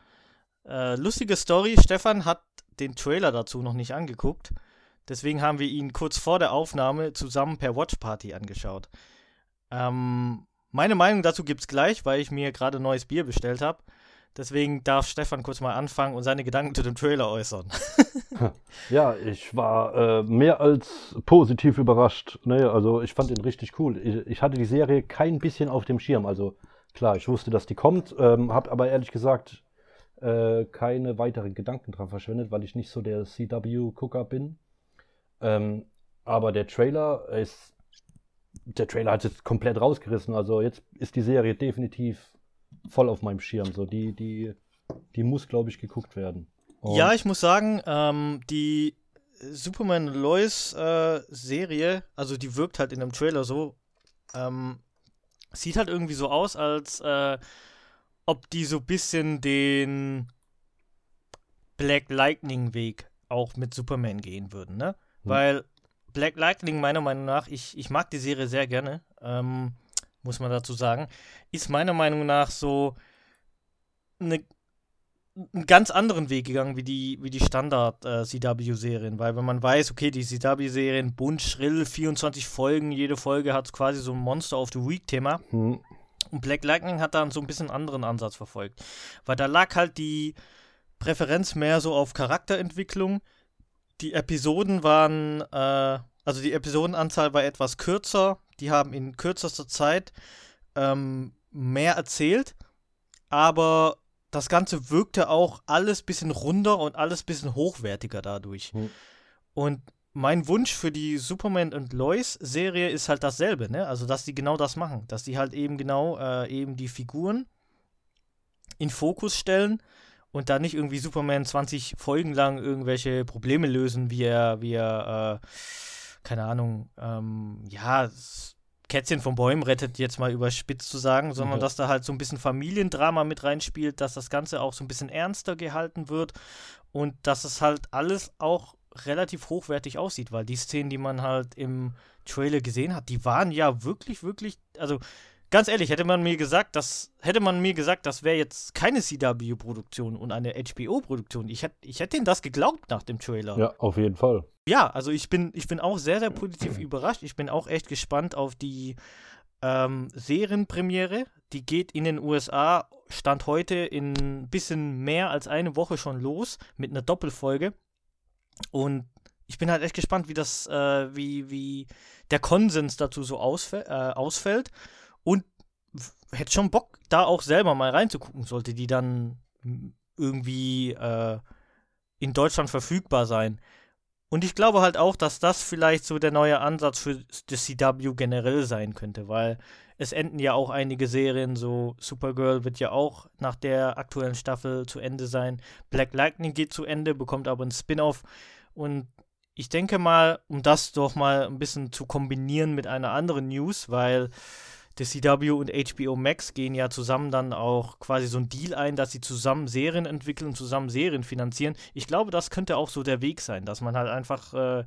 Äh, lustige Story, Stefan hat den Trailer dazu noch nicht angeguckt. Deswegen haben wir ihn kurz vor der Aufnahme zusammen per Watch Party angeschaut. Ähm, meine Meinung dazu gibt es gleich, weil ich mir gerade neues Bier bestellt habe. Deswegen darf Stefan kurz mal anfangen und seine Gedanken zu dem Trailer äußern. ja, ich war äh, mehr als positiv überrascht. Ne? Also ich fand ihn richtig cool. Ich, ich, hatte die Serie kein bisschen auf dem Schirm. Also Klar, ich wusste, dass die kommt, ähm, habe aber ehrlich gesagt äh, keine weiteren Gedanken dran verschwendet, weil ich nicht so der CW-Gucker bin. Ähm, aber der Trailer ist. Der Trailer hat es komplett rausgerissen. Also jetzt ist die Serie definitiv voll auf meinem Schirm. So, die, die, die muss, glaube ich, geguckt werden. Und ja, ich muss sagen, ähm, die Superman Lois äh, Serie, also die wirkt halt in dem Trailer so, ähm, sieht halt irgendwie so aus, als äh, ob die so ein bisschen den Black Lightning Weg auch mit Superman gehen würden, ne? Hm. Weil Black Lightning meiner Meinung nach, ich, ich mag die Serie sehr gerne, ähm, muss man dazu sagen, ist meiner Meinung nach so eine einen ganz anderen Weg gegangen wie die, wie die Standard-CW-Serien, äh, weil wenn man weiß, okay, die CW-Serien bunt, schrill, 24 Folgen, jede Folge hat quasi so ein Monster of the Week-Thema. Hm. Und Black Lightning hat dann so ein bisschen anderen Ansatz verfolgt. Weil da lag halt die Präferenz mehr so auf Charakterentwicklung. Die Episoden waren, äh, also die Episodenanzahl war etwas kürzer. Die haben in kürzester Zeit ähm, mehr erzählt. Aber das Ganze wirkte auch alles bisschen runder und alles bisschen hochwertiger dadurch. Hm. Und mein Wunsch für die Superman und Lois Serie ist halt dasselbe, ne? Also, dass die genau das machen. Dass die halt eben genau äh, eben die Figuren in Fokus stellen und da nicht irgendwie Superman 20 Folgen lang irgendwelche Probleme lösen, wie er, wie er, äh, keine Ahnung, ähm, ja, Kätzchen von Bäumen rettet, jetzt mal überspitzt zu sagen, sondern okay. dass da halt so ein bisschen Familiendrama mit reinspielt, dass das Ganze auch so ein bisschen ernster gehalten wird und dass es halt alles auch relativ hochwertig aussieht, weil die Szenen, die man halt im Trailer gesehen hat, die waren ja wirklich, wirklich, also ganz ehrlich, hätte man mir gesagt, das hätte man mir gesagt, das wäre jetzt keine CW-Produktion und eine HBO-Produktion. Ich hätte, ich hätte ihnen das geglaubt nach dem Trailer. Ja, auf jeden Fall. Ja, also ich bin, ich bin auch sehr, sehr positiv überrascht. Ich bin auch echt gespannt auf die ähm, Serienpremiere. Die geht in den USA, Stand heute, in ein bisschen mehr als eine Woche schon los mit einer Doppelfolge. Und ich bin halt echt gespannt, wie das, äh, wie, wie der Konsens dazu so ausfä äh, ausfällt. Und hätte schon Bock, da auch selber mal reinzugucken, sollte die dann irgendwie äh, in Deutschland verfügbar sein. Und ich glaube halt auch, dass das vielleicht so der neue Ansatz für das CW generell sein könnte, weil es enden ja auch einige Serien, so Supergirl wird ja auch nach der aktuellen Staffel zu Ende sein. Black Lightning geht zu Ende, bekommt aber ein Spin-off. Und ich denke mal, um das doch mal ein bisschen zu kombinieren mit einer anderen News, weil der CW und HBO Max gehen ja zusammen dann auch quasi so ein Deal ein, dass sie zusammen Serien entwickeln zusammen Serien finanzieren. Ich glaube, das könnte auch so der Weg sein, dass man halt einfach äh,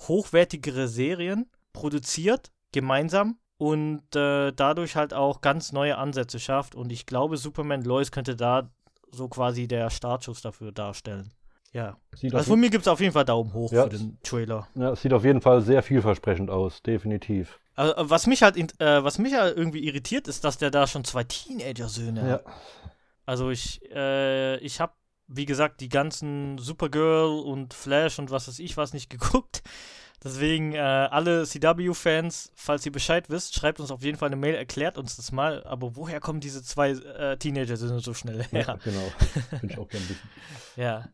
hochwertigere Serien produziert, gemeinsam und äh, dadurch halt auch ganz neue Ansätze schafft. Und ich glaube, Superman Lois könnte da so quasi der Startschuss dafür darstellen. Ja. Sieht also von mir gibt es auf jeden Fall Daumen hoch ja, für den Trailer. Ja, sieht auf jeden Fall sehr vielversprechend aus, definitiv. Also, was mich halt, äh, was mich halt irgendwie irritiert, ist, dass der da schon zwei Teenager-Söhne ja. hat. Also ich, äh, ich habe, wie gesagt, die ganzen Supergirl und Flash und was weiß ich was nicht geguckt. Deswegen äh, alle CW-Fans, falls ihr Bescheid wisst, schreibt uns auf jeden Fall eine Mail, erklärt uns das mal. Aber woher kommen diese zwei äh, Teenager-Söhne so schnell her? Ja, genau. Finde ich auch gerne wissen. ja,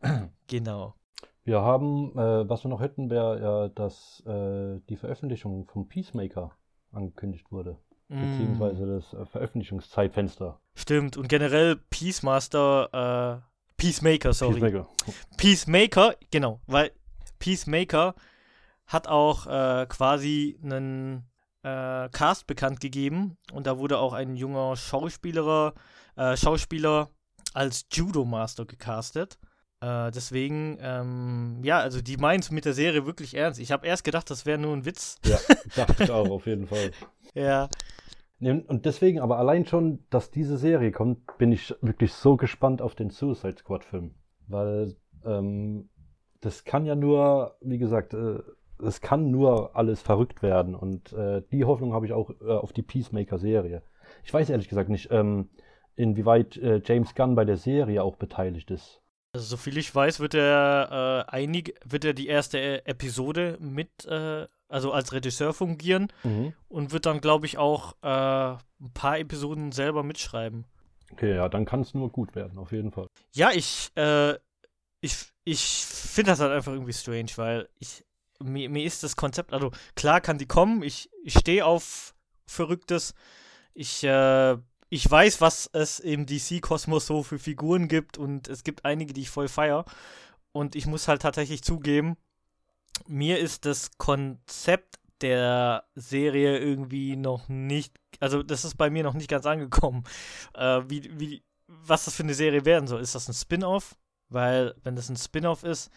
genau. Wir haben, äh, was wir noch hätten, wäre ja, dass äh, die Veröffentlichung vom Peacemaker angekündigt wurde. Mm. Beziehungsweise das äh, Veröffentlichungszeitfenster. Stimmt, und generell Peacemaster, äh, Peacemaker, sorry. Peacemaker. Peacemaker, genau, weil Peacemaker hat auch äh, quasi einen äh, Cast bekannt gegeben und da wurde auch ein junger Schauspieler, äh, Schauspieler als Judo Master gecastet. Äh, deswegen, ähm, ja, also die meinen es mit der Serie wirklich ernst. Ich habe erst gedacht, das wäre nur ein Witz. Ja, dachte ich auch, auf jeden Fall. Ja. Und deswegen, aber allein schon, dass diese Serie kommt, bin ich wirklich so gespannt auf den Suicide Squad-Film. Weil ähm, das kann ja nur, wie gesagt, äh, es kann nur alles verrückt werden. Und äh, die Hoffnung habe ich auch äh, auf die Peacemaker-Serie. Ich weiß ehrlich gesagt nicht, ähm, inwieweit äh, James Gunn bei der Serie auch beteiligt ist. Also soviel ich weiß, wird er äh, einig, wird er die erste äh, Episode mit, äh, also als Regisseur fungieren mhm. und wird dann, glaube ich, auch äh, ein paar Episoden selber mitschreiben. Okay, ja, dann kann es nur gut werden, auf jeden Fall. Ja, ich, äh, ich, ich finde das halt einfach irgendwie strange, weil ich, mir, mir ist das Konzept, also klar kann die kommen, ich, ich stehe auf Verrücktes, ich äh, ich weiß, was es im DC-Kosmos so für Figuren gibt und es gibt einige, die ich voll feier. Und ich muss halt tatsächlich zugeben, mir ist das Konzept der Serie irgendwie noch nicht also das ist bei mir noch nicht ganz angekommen, äh, wie, wie, was das für eine Serie werden soll. Ist das ein Spin-off? Weil, wenn das ein Spin-off ist,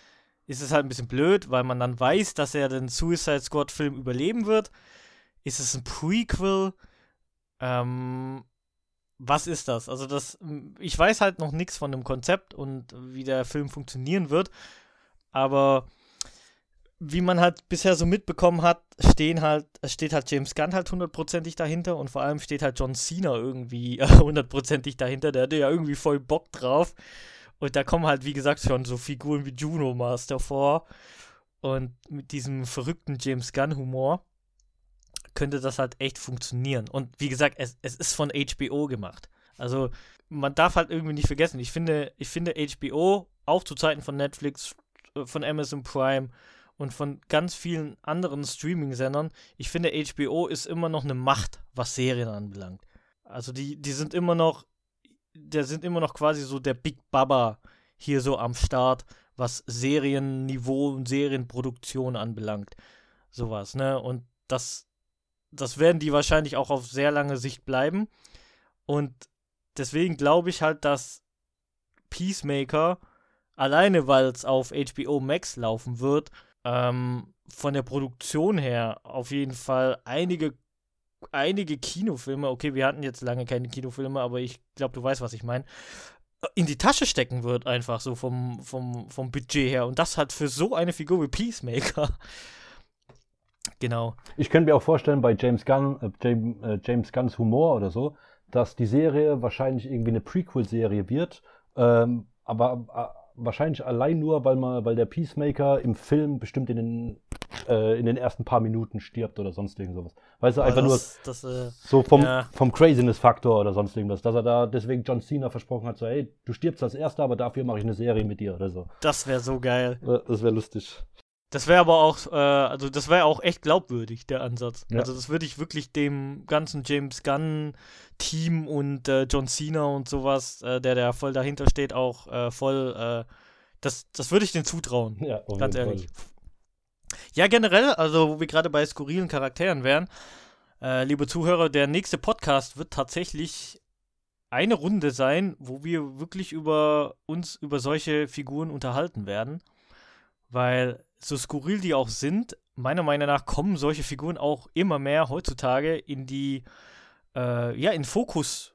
ist es halt ein bisschen blöd, weil man dann weiß, dass er den Suicide Squad-Film überleben wird. Ist es ein Prequel? Ähm, was ist das? Also das, ich weiß halt noch nichts von dem Konzept und wie der Film funktionieren wird, aber wie man halt bisher so mitbekommen hat, stehen halt, steht halt James Gunn halt hundertprozentig dahinter und vor allem steht halt John Cena irgendwie hundertprozentig dahinter, der hatte ja irgendwie voll Bock drauf. Und da kommen halt, wie gesagt, schon so Figuren wie Juno Master vor. Und mit diesem verrückten James Gunn-Humor könnte das halt echt funktionieren. Und wie gesagt, es, es ist von HBO gemacht. Also man darf halt irgendwie nicht vergessen, ich finde, ich finde HBO, auch zu Zeiten von Netflix, äh, von Amazon Prime und von ganz vielen anderen Streaming-Sendern, ich finde, HBO ist immer noch eine Macht, was Serien anbelangt. Also die, die sind immer noch, der sind immer noch quasi so der Big Baba hier so am Start, was Serienniveau und Serienproduktion anbelangt. Sowas, ne? Und das, das werden die wahrscheinlich auch auf sehr lange Sicht bleiben. Und deswegen glaube ich halt, dass Peacemaker, alleine weil es auf HBO Max laufen wird, ähm, von der Produktion her auf jeden Fall einige, einige Kinofilme, okay, wir hatten jetzt lange keine Kinofilme, aber ich glaube, du weißt, was ich meine, in die Tasche stecken wird, einfach so vom, vom, vom Budget her. Und das hat für so eine Figur wie Peacemaker. Genau. Ich könnte mir auch vorstellen, bei James Gunn, äh, James, äh, James Gunns Humor oder so, dass die Serie wahrscheinlich irgendwie eine Prequel-Serie wird. Ähm, aber äh, wahrscheinlich allein nur, weil man, weil der Peacemaker im Film bestimmt in den, äh, in den ersten paar Minuten stirbt oder sonst irgendwas. Weißt du, einfach das, nur das, äh, so vom, ja. vom Craziness-Faktor oder sonst irgendwas, dass er da deswegen John Cena versprochen hat, so, hey, du stirbst als Erster, aber dafür mache ich eine Serie mit dir oder so. Das wäre so geil. Das wäre lustig. Das wäre aber auch, äh, also das wäre auch echt glaubwürdig, der Ansatz. Ja. Also das würde ich wirklich dem ganzen James Gunn-Team und äh, John Cena und sowas, äh, der da voll dahinter steht, auch äh, voll, äh, das, das würde ich denen zutrauen. Ja, ganz ehrlich. Fall. Ja, generell, also wo wir gerade bei skurrilen Charakteren wären, äh, liebe Zuhörer, der nächste Podcast wird tatsächlich eine Runde sein, wo wir wirklich über uns, über solche Figuren unterhalten werden. Weil so skurril die auch sind, meiner Meinung nach kommen solche Figuren auch immer mehr heutzutage in die, äh, ja, in Fokus,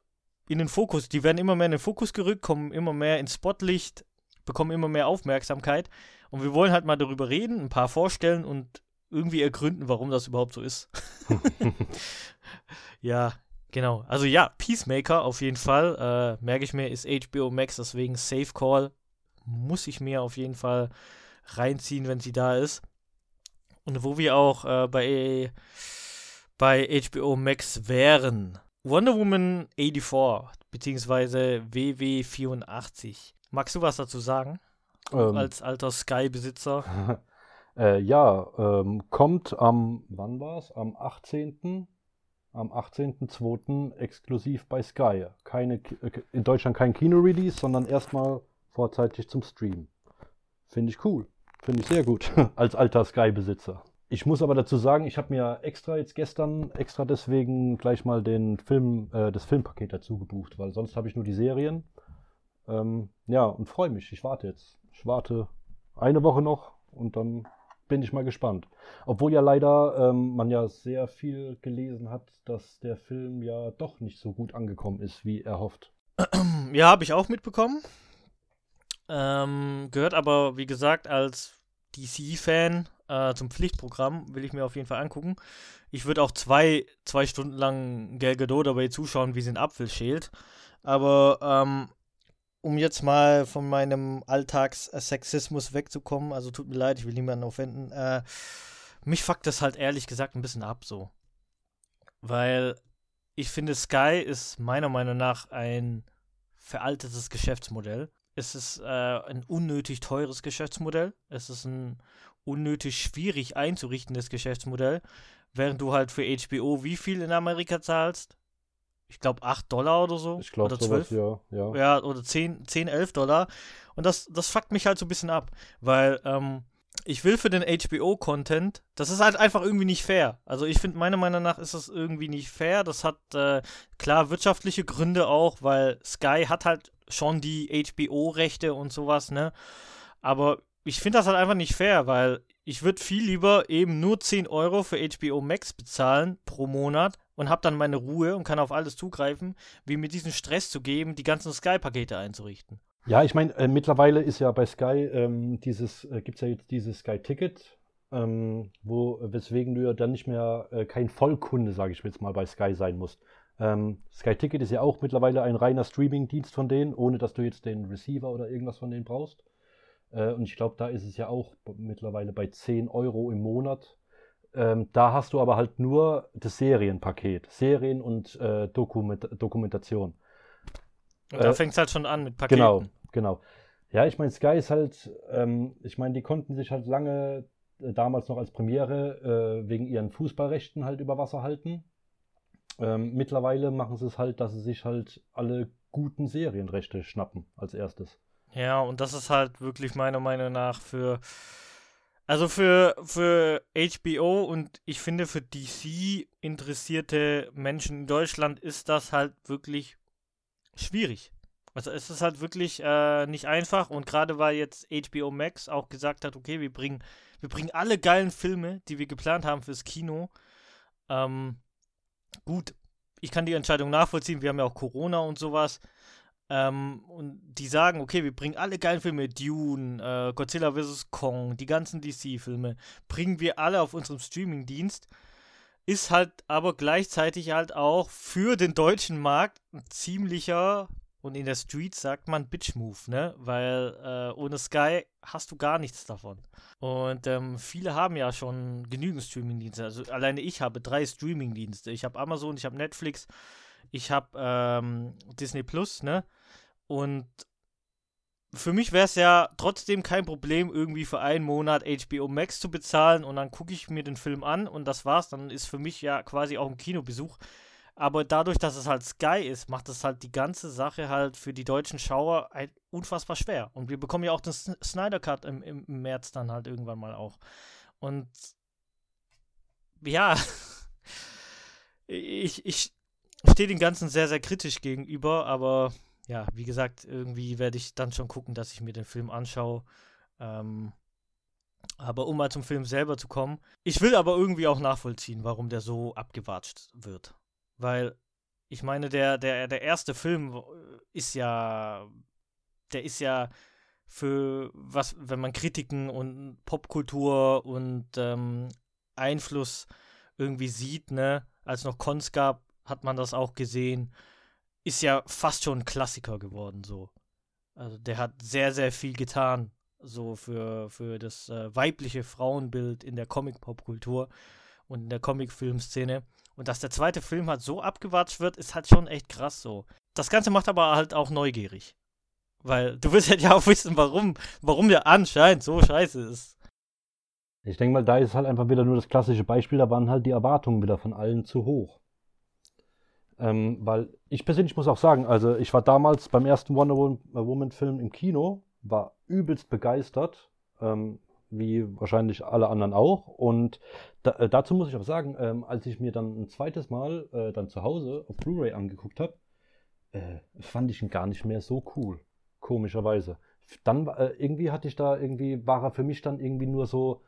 in den Fokus. Die werden immer mehr in den Fokus gerückt, kommen immer mehr ins Spotlicht, bekommen immer mehr Aufmerksamkeit. Und wir wollen halt mal darüber reden, ein paar vorstellen und irgendwie ergründen, warum das überhaupt so ist. ja, genau. Also ja, Peacemaker auf jeden Fall. Äh, merke ich mir, ist HBO Max, deswegen Safe Call. Muss ich mir auf jeden Fall reinziehen, wenn sie da ist. Und wo wir auch äh, bei, bei HBO Max wären. Wonder Woman 84, beziehungsweise WW84. Magst du was dazu sagen? Ähm, als alter Sky-Besitzer. äh, ja, ähm, kommt am, wann war es? Am 18. Am 18.02. exklusiv bei Sky. Keine, äh, in Deutschland kein Kino-Release, sondern erstmal vorzeitig zum Stream. Finde ich cool. Finde ich sehr gut als alter Sky-Besitzer. Ich muss aber dazu sagen, ich habe mir extra jetzt gestern extra deswegen gleich mal den Film, äh, das Filmpaket dazu gebucht, weil sonst habe ich nur die Serien. Ähm, ja, und freue mich. Ich warte jetzt. Ich warte eine Woche noch und dann bin ich mal gespannt. Obwohl ja leider ähm, man ja sehr viel gelesen hat, dass der Film ja doch nicht so gut angekommen ist, wie erhofft. Ja, habe ich auch mitbekommen. Ähm, gehört aber, wie gesagt, als DC-Fan äh, zum Pflichtprogramm, will ich mir auf jeden Fall angucken. Ich würde auch zwei, zwei Stunden lang Gal Gadot dabei zuschauen, wie sie einen Apfel schält. Aber ähm, um jetzt mal von meinem Alltagssexismus wegzukommen, also tut mir leid, ich will niemanden offenden, äh, mich fuckt das halt ehrlich gesagt ein bisschen ab so. Weil ich finde, Sky ist meiner Meinung nach ein veraltetes Geschäftsmodell es ist äh, ein unnötig teures Geschäftsmodell. Es ist ein unnötig schwierig einzurichtendes Geschäftsmodell. Während du halt für HBO wie viel in Amerika zahlst? Ich glaube 8 Dollar oder so. Ich glaube 12. Ja, ja. ja, oder 10, 10, 11 Dollar. Und das, das fuckt mich halt so ein bisschen ab. Weil, ähm, ich will für den HBO-Content, das ist halt einfach irgendwie nicht fair. Also ich finde, meiner Meinung nach ist das irgendwie nicht fair. Das hat äh, klar wirtschaftliche Gründe auch, weil Sky hat halt schon die HBO-Rechte und sowas, ne? Aber ich finde das halt einfach nicht fair, weil ich würde viel lieber eben nur 10 Euro für HBO Max bezahlen pro Monat und habe dann meine Ruhe und kann auf alles zugreifen, wie mir diesen Stress zu geben, die ganzen Sky-Pakete einzurichten. Ja, ich meine, äh, mittlerweile ist ja bei Sky ähm, dieses, äh, gibt es ja jetzt dieses Sky-Ticket, ähm, wo, weswegen du ja dann nicht mehr äh, kein Vollkunde, sage ich jetzt mal, bei Sky sein musst. Ähm, Sky Ticket ist ja auch mittlerweile ein reiner Streaming-Dienst von denen, ohne dass du jetzt den Receiver oder irgendwas von denen brauchst. Äh, und ich glaube, da ist es ja auch mittlerweile bei 10 Euro im Monat. Ähm, da hast du aber halt nur das Serienpaket, Serien und äh, Dokument Dokumentation. Und da äh, fängt es halt schon an mit Paketen. Genau, genau. Ja, ich meine, Sky ist halt, ähm, ich meine, die konnten sich halt lange, äh, damals noch als Premiere, äh, wegen ihren Fußballrechten halt über Wasser halten. Ähm, mittlerweile machen sie es halt, dass sie sich halt alle guten Serienrechte schnappen als erstes. Ja, und das ist halt wirklich meiner Meinung nach für, also für, für HBO und ich finde für DC interessierte Menschen in Deutschland ist das halt wirklich schwierig. Also es ist halt wirklich äh, nicht einfach und gerade weil jetzt HBO Max auch gesagt hat, okay, wir bringen, wir bringen alle geilen Filme, die wir geplant haben fürs Kino. Ähm, gut, ich kann die Entscheidung nachvollziehen, wir haben ja auch Corona und sowas. Ähm, und die sagen, okay, wir bringen alle geilen Filme, Dune, äh, Godzilla vs. Kong, die ganzen DC-Filme, bringen wir alle auf unserem Streaming-Dienst ist halt aber gleichzeitig halt auch für den deutschen Markt ein ziemlicher, und in der Street sagt man Bitch-Move, ne? Weil äh, ohne Sky hast du gar nichts davon. Und ähm, viele haben ja schon genügend Streaming-Dienste. Also alleine ich habe drei Streaming-Dienste. Ich habe Amazon, ich habe Netflix, ich habe ähm, Disney Plus, ne? Und für mich wäre es ja trotzdem kein Problem, irgendwie für einen Monat HBO Max zu bezahlen und dann gucke ich mir den Film an und das war's. Dann ist für mich ja quasi auch ein Kinobesuch. Aber dadurch, dass es halt Sky ist, macht es halt die ganze Sache halt für die deutschen Schauer halt unfassbar schwer. Und wir bekommen ja auch den Snyder Cut im, im März dann halt irgendwann mal auch. Und ja, ich, ich stehe dem Ganzen sehr, sehr kritisch gegenüber, aber ja, wie gesagt, irgendwie werde ich dann schon gucken, dass ich mir den Film anschaue. Ähm, aber um mal zum Film selber zu kommen, ich will aber irgendwie auch nachvollziehen, warum der so abgewatscht wird. Weil, ich meine, der, der, der erste Film ist ja, der ist ja für was, wenn man Kritiken und Popkultur und ähm, Einfluss irgendwie sieht, ne, als noch Cons gab, hat man das auch gesehen ist ja fast schon ein Klassiker geworden, so. Also der hat sehr, sehr viel getan, so für, für das äh, weibliche Frauenbild in der Comic-Pop-Kultur und in der Comic-Film-Szene. Und dass der zweite Film halt so abgewatscht wird, ist halt schon echt krass so. Das Ganze macht aber halt auch neugierig. Weil du willst halt ja auch wissen, warum, warum der anscheinend so scheiße ist. Ich denke mal, da ist halt einfach wieder nur das klassische Beispiel, da waren halt die Erwartungen wieder von allen zu hoch. Ähm, weil ich persönlich muss auch sagen, also ich war damals beim ersten Wonder Woman-Film im Kino, war übelst begeistert, ähm, wie wahrscheinlich alle anderen auch. Und da, äh, dazu muss ich auch sagen, ähm, als ich mir dann ein zweites Mal äh, dann zu Hause auf Blu-ray angeguckt habe, äh, fand ich ihn gar nicht mehr so cool, komischerweise. Dann äh, irgendwie hatte ich da irgendwie, war er für mich dann irgendwie nur so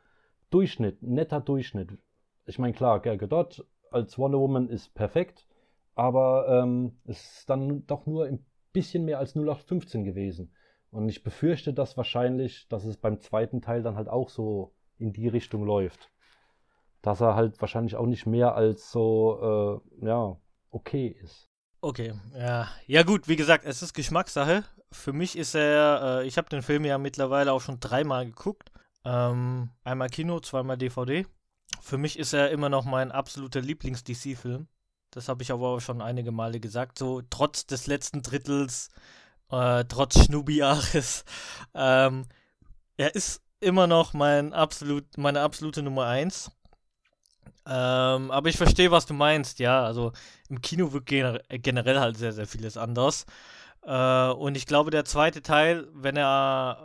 Durchschnitt, netter Durchschnitt. Ich meine, klar, Gal Gadot als Wonder Woman ist perfekt aber ähm, es ist dann doch nur ein bisschen mehr als 0815 gewesen. Und ich befürchte, dass wahrscheinlich, dass es beim zweiten Teil dann halt auch so in die Richtung läuft. Dass er halt wahrscheinlich auch nicht mehr als so, äh, ja, okay ist. Okay, ja. Ja gut, wie gesagt, es ist Geschmackssache. Für mich ist er, äh, ich habe den Film ja mittlerweile auch schon dreimal geguckt. Ähm, einmal Kino, zweimal DVD. Für mich ist er immer noch mein absoluter Lieblings-DC-Film. Das habe ich aber schon einige Male gesagt. So, trotz des letzten Drittels, äh, trotz Schnubi-Jahres, ähm, er ist immer noch mein absolut, meine absolute Nummer 1. Ähm, aber ich verstehe, was du meinst, ja. Also im Kino wird gener generell halt sehr, sehr vieles anders. Äh, und ich glaube, der zweite Teil, wenn er,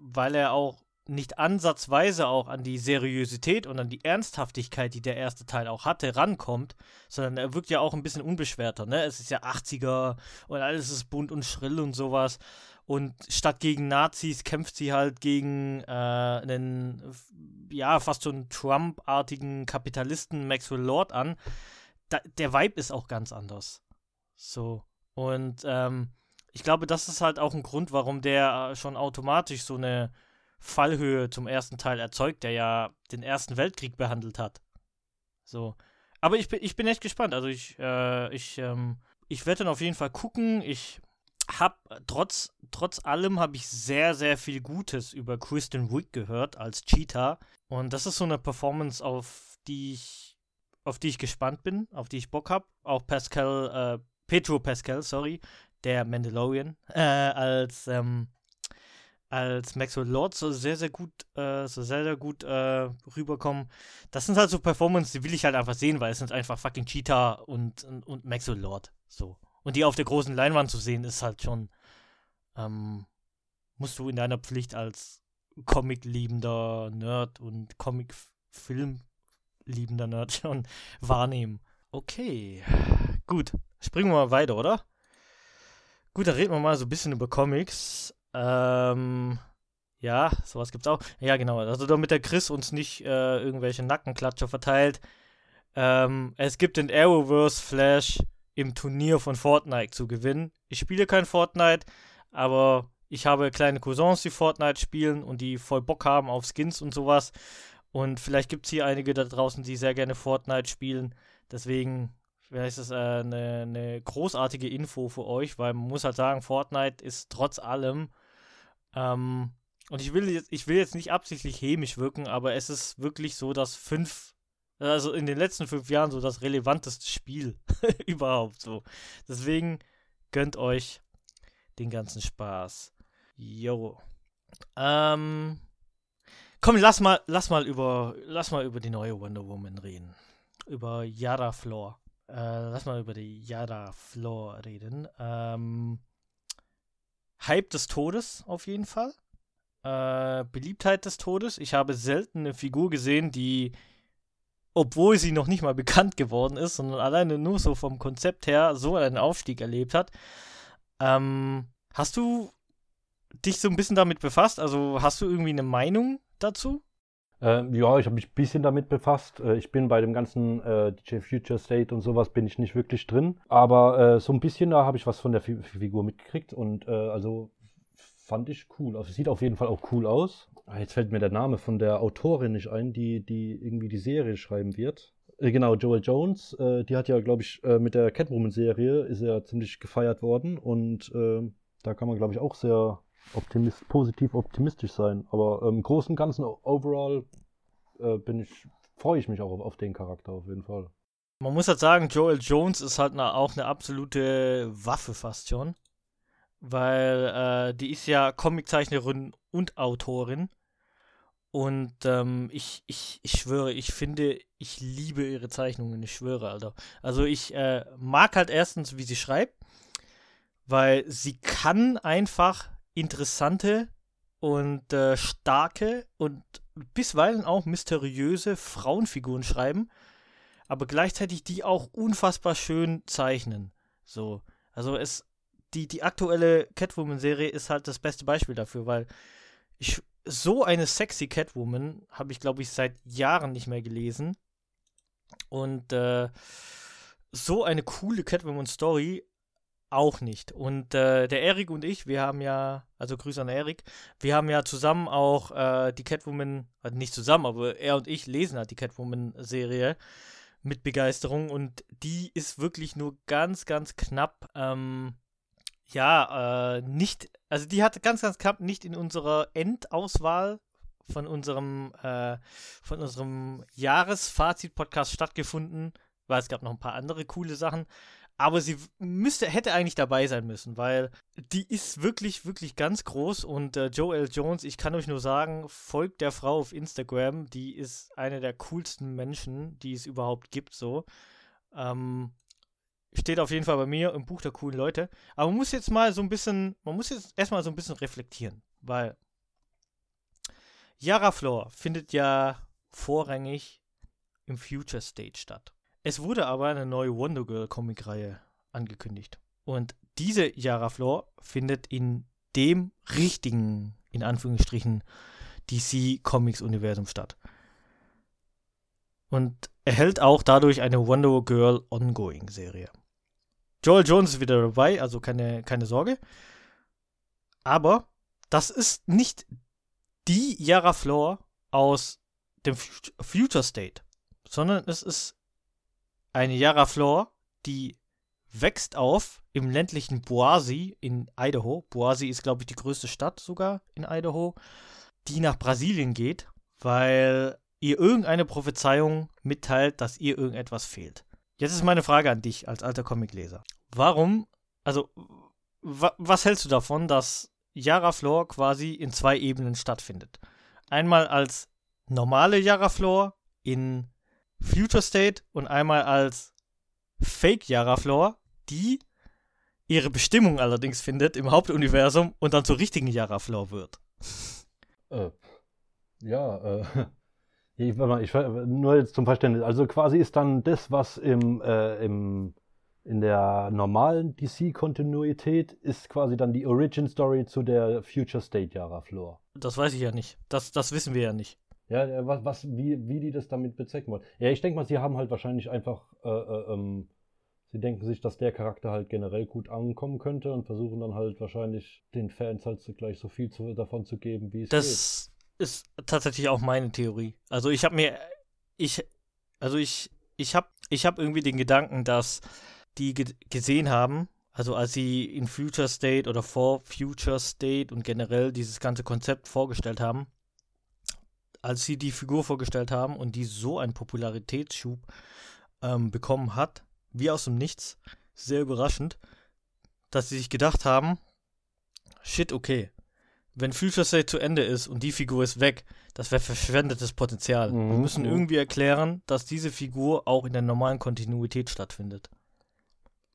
weil er auch nicht ansatzweise auch an die Seriosität und an die Ernsthaftigkeit, die der erste Teil auch hatte, rankommt, sondern er wirkt ja auch ein bisschen unbeschwerter, ne? Es ist ja 80er und alles ist bunt und schrill und sowas. Und statt gegen Nazis kämpft sie halt gegen äh, einen, ja, fast so einen Trump-artigen Kapitalisten Maxwell Lord an. Da, der Vibe ist auch ganz anders. So. Und ähm, ich glaube, das ist halt auch ein Grund, warum der äh, schon automatisch so eine Fallhöhe zum ersten Teil erzeugt, der ja den Ersten Weltkrieg behandelt hat. So. Aber ich bin, ich bin echt gespannt. Also ich, äh, ich, ähm, ich werde dann auf jeden Fall gucken. Ich habe trotz, trotz allem habe ich sehr, sehr viel Gutes über Kristen Wiig gehört als Cheetah. Und das ist so eine Performance, auf die ich, auf die ich gespannt bin, auf die ich Bock habe. Auch Pascal, äh, Petro Pascal, sorry, der Mandalorian, äh, als, ähm, als Maxwell Lord so sehr, sehr gut, äh, so sehr, sehr gut äh, rüberkommen. Das sind halt so Performances, die will ich halt einfach sehen, weil es sind einfach fucking Cheetah und, und, und Maxwell Lord. So. Und die auf der großen Leinwand zu sehen, ist halt schon, ähm, musst du in deiner Pflicht als Comic-liebender Nerd und Comic-Film-liebender Nerd schon wahrnehmen. Okay, gut. Springen wir mal weiter, oder? Gut, dann reden wir mal so ein bisschen über Comics. Ähm, ja, sowas gibt's auch. Ja, genau. Also damit der Chris uns nicht äh, irgendwelche Nackenklatscher verteilt. Ähm, es gibt den Arrowverse Flash im Turnier von Fortnite zu gewinnen. Ich spiele kein Fortnite, aber ich habe kleine Cousins, die Fortnite spielen und die voll Bock haben auf Skins und sowas. Und vielleicht gibt es hier einige da draußen, die sehr gerne Fortnite spielen. Deswegen wäre es äh, eine, eine großartige Info für euch, weil man muss halt sagen, Fortnite ist trotz allem ähm, und ich will jetzt, ich will jetzt nicht absichtlich hämisch wirken, aber es ist wirklich so, dass fünf also in den letzten fünf Jahren so das relevanteste Spiel überhaupt so. Deswegen gönnt euch den ganzen Spaß. Jo. Ähm. Komm, lass mal, lass mal über, lass mal über die neue Wonder Woman reden. Über Yara Floor. Äh, lass mal über die Yara Floor reden. Ähm, Hype des Todes auf jeden Fall. Äh, Beliebtheit des Todes. Ich habe selten eine Figur gesehen, die obwohl sie noch nicht mal bekannt geworden ist, sondern alleine nur so vom Konzept her so einen Aufstieg erlebt hat. Ähm, hast du dich so ein bisschen damit befasst? Also hast du irgendwie eine Meinung dazu? Ähm, ja, ich habe mich ein bisschen damit befasst. Äh, ich bin bei dem ganzen äh, DJ Future State und sowas bin ich nicht wirklich drin. Aber äh, so ein bisschen da habe ich was von der F Figur mitgekriegt und äh, also fand ich cool. Also sieht auf jeden Fall auch cool aus. Ah, jetzt fällt mir der Name von der Autorin nicht ein, die, die irgendwie die Serie schreiben wird. Äh, genau, Joel Jones, die hat ja, glaube ich, mit der Catwoman-Serie ist ja ziemlich gefeiert worden und da kann man, glaube ich, auch sehr optimist positiv optimistisch sein. Aber im Großen und Ganzen, overall, äh, bin ich, freue ich mich auch auf, auf, den Charakter auf jeden Fall. Man muss halt sagen, Joel Jones ist halt eine, auch eine absolute Waffe fast schon weil äh, die ist ja Comiczeichnerin und Autorin. Und ähm, ich, ich, ich schwöre, ich finde, ich liebe ihre Zeichnungen, ich schwöre, Alter. Also ich äh, mag halt erstens, wie sie schreibt, weil sie kann einfach interessante und äh, starke und bisweilen auch mysteriöse Frauenfiguren schreiben, aber gleichzeitig die auch unfassbar schön zeichnen. So, also es die, die aktuelle Catwoman-Serie ist halt das beste Beispiel dafür, weil ich so eine sexy Catwoman habe ich, glaube ich, seit Jahren nicht mehr gelesen. Und äh, so eine coole Catwoman-Story auch nicht. Und äh, der Erik und ich, wir haben ja, also Grüße an Erik, wir haben ja zusammen auch äh, die Catwoman, also nicht zusammen, aber er und ich lesen halt die Catwoman-Serie mit Begeisterung und die ist wirklich nur ganz, ganz knapp ähm, ja, äh, nicht, also die hat ganz, ganz knapp nicht in unserer Endauswahl von unserem, äh, von unserem Jahresfazit-Podcast stattgefunden, weil es gab noch ein paar andere coole Sachen. Aber sie müsste, hätte eigentlich dabei sein müssen, weil die ist wirklich, wirklich ganz groß und äh, Joel Jones, ich kann euch nur sagen, folgt der Frau auf Instagram, die ist eine der coolsten Menschen, die es überhaupt gibt, so. Ähm, steht auf jeden Fall bei mir im Buch der coolen Leute. Aber man muss jetzt mal so ein bisschen, man muss jetzt erstmal so ein bisschen reflektieren, weil Yara Floor findet ja vorrangig im Future State statt. Es wurde aber eine neue Wonder Girl Comic-Reihe angekündigt. Und diese Yara Floor findet in dem richtigen, in Anführungsstrichen, DC Comics Universum statt. Und erhält auch dadurch eine Wonder Girl Ongoing Serie. Joel Jones ist wieder dabei, also keine, keine Sorge. Aber das ist nicht die Yara Floor aus dem Future State, sondern es ist eine Yara Floor, die wächst auf im ländlichen Boise in Idaho. Boise ist, glaube ich, die größte Stadt sogar in Idaho, die nach Brasilien geht, weil ihr irgendeine Prophezeiung mitteilt, dass ihr irgendetwas fehlt. Jetzt ist meine Frage an dich als alter Comicleser. Warum, also, wa was hältst du davon, dass Yara Floor quasi in zwei Ebenen stattfindet? Einmal als normale Yara Floor in Future State und einmal als Fake Yara Floor, die ihre Bestimmung allerdings findet im Hauptuniversum und dann zur richtigen Yara Floor wird. Äh, ja, äh, ich, ich, nur jetzt zum Verständnis. Also quasi ist dann das, was im, äh, im in der normalen DC-Kontinuität ist quasi dann die Origin-Story zu der Future State Yara Floor. Das weiß ich ja nicht. Das, das wissen wir ja nicht. Ja, was, was, wie, wie die das damit bezwecken wollen. Ja, ich denke mal, sie haben halt wahrscheinlich einfach, äh, äh, ähm, sie denken sich, dass der Charakter halt generell gut ankommen könnte und versuchen dann halt wahrscheinlich den Fans halt gleich so viel zu, davon zu geben, wie es das geht. ist tatsächlich auch meine Theorie. Also ich habe mir, ich, also ich, ich habe, ich habe irgendwie den Gedanken, dass die ge gesehen haben, also als sie in Future State oder vor Future State und generell dieses ganze Konzept vorgestellt haben, als sie die Figur vorgestellt haben und die so einen Popularitätsschub ähm, bekommen hat, wie aus dem Nichts, sehr überraschend, dass sie sich gedacht haben, shit, okay, wenn Future State zu Ende ist und die Figur ist weg, das wäre verschwendetes Potenzial. Mhm. Wir müssen irgendwie erklären, dass diese Figur auch in der normalen Kontinuität stattfindet.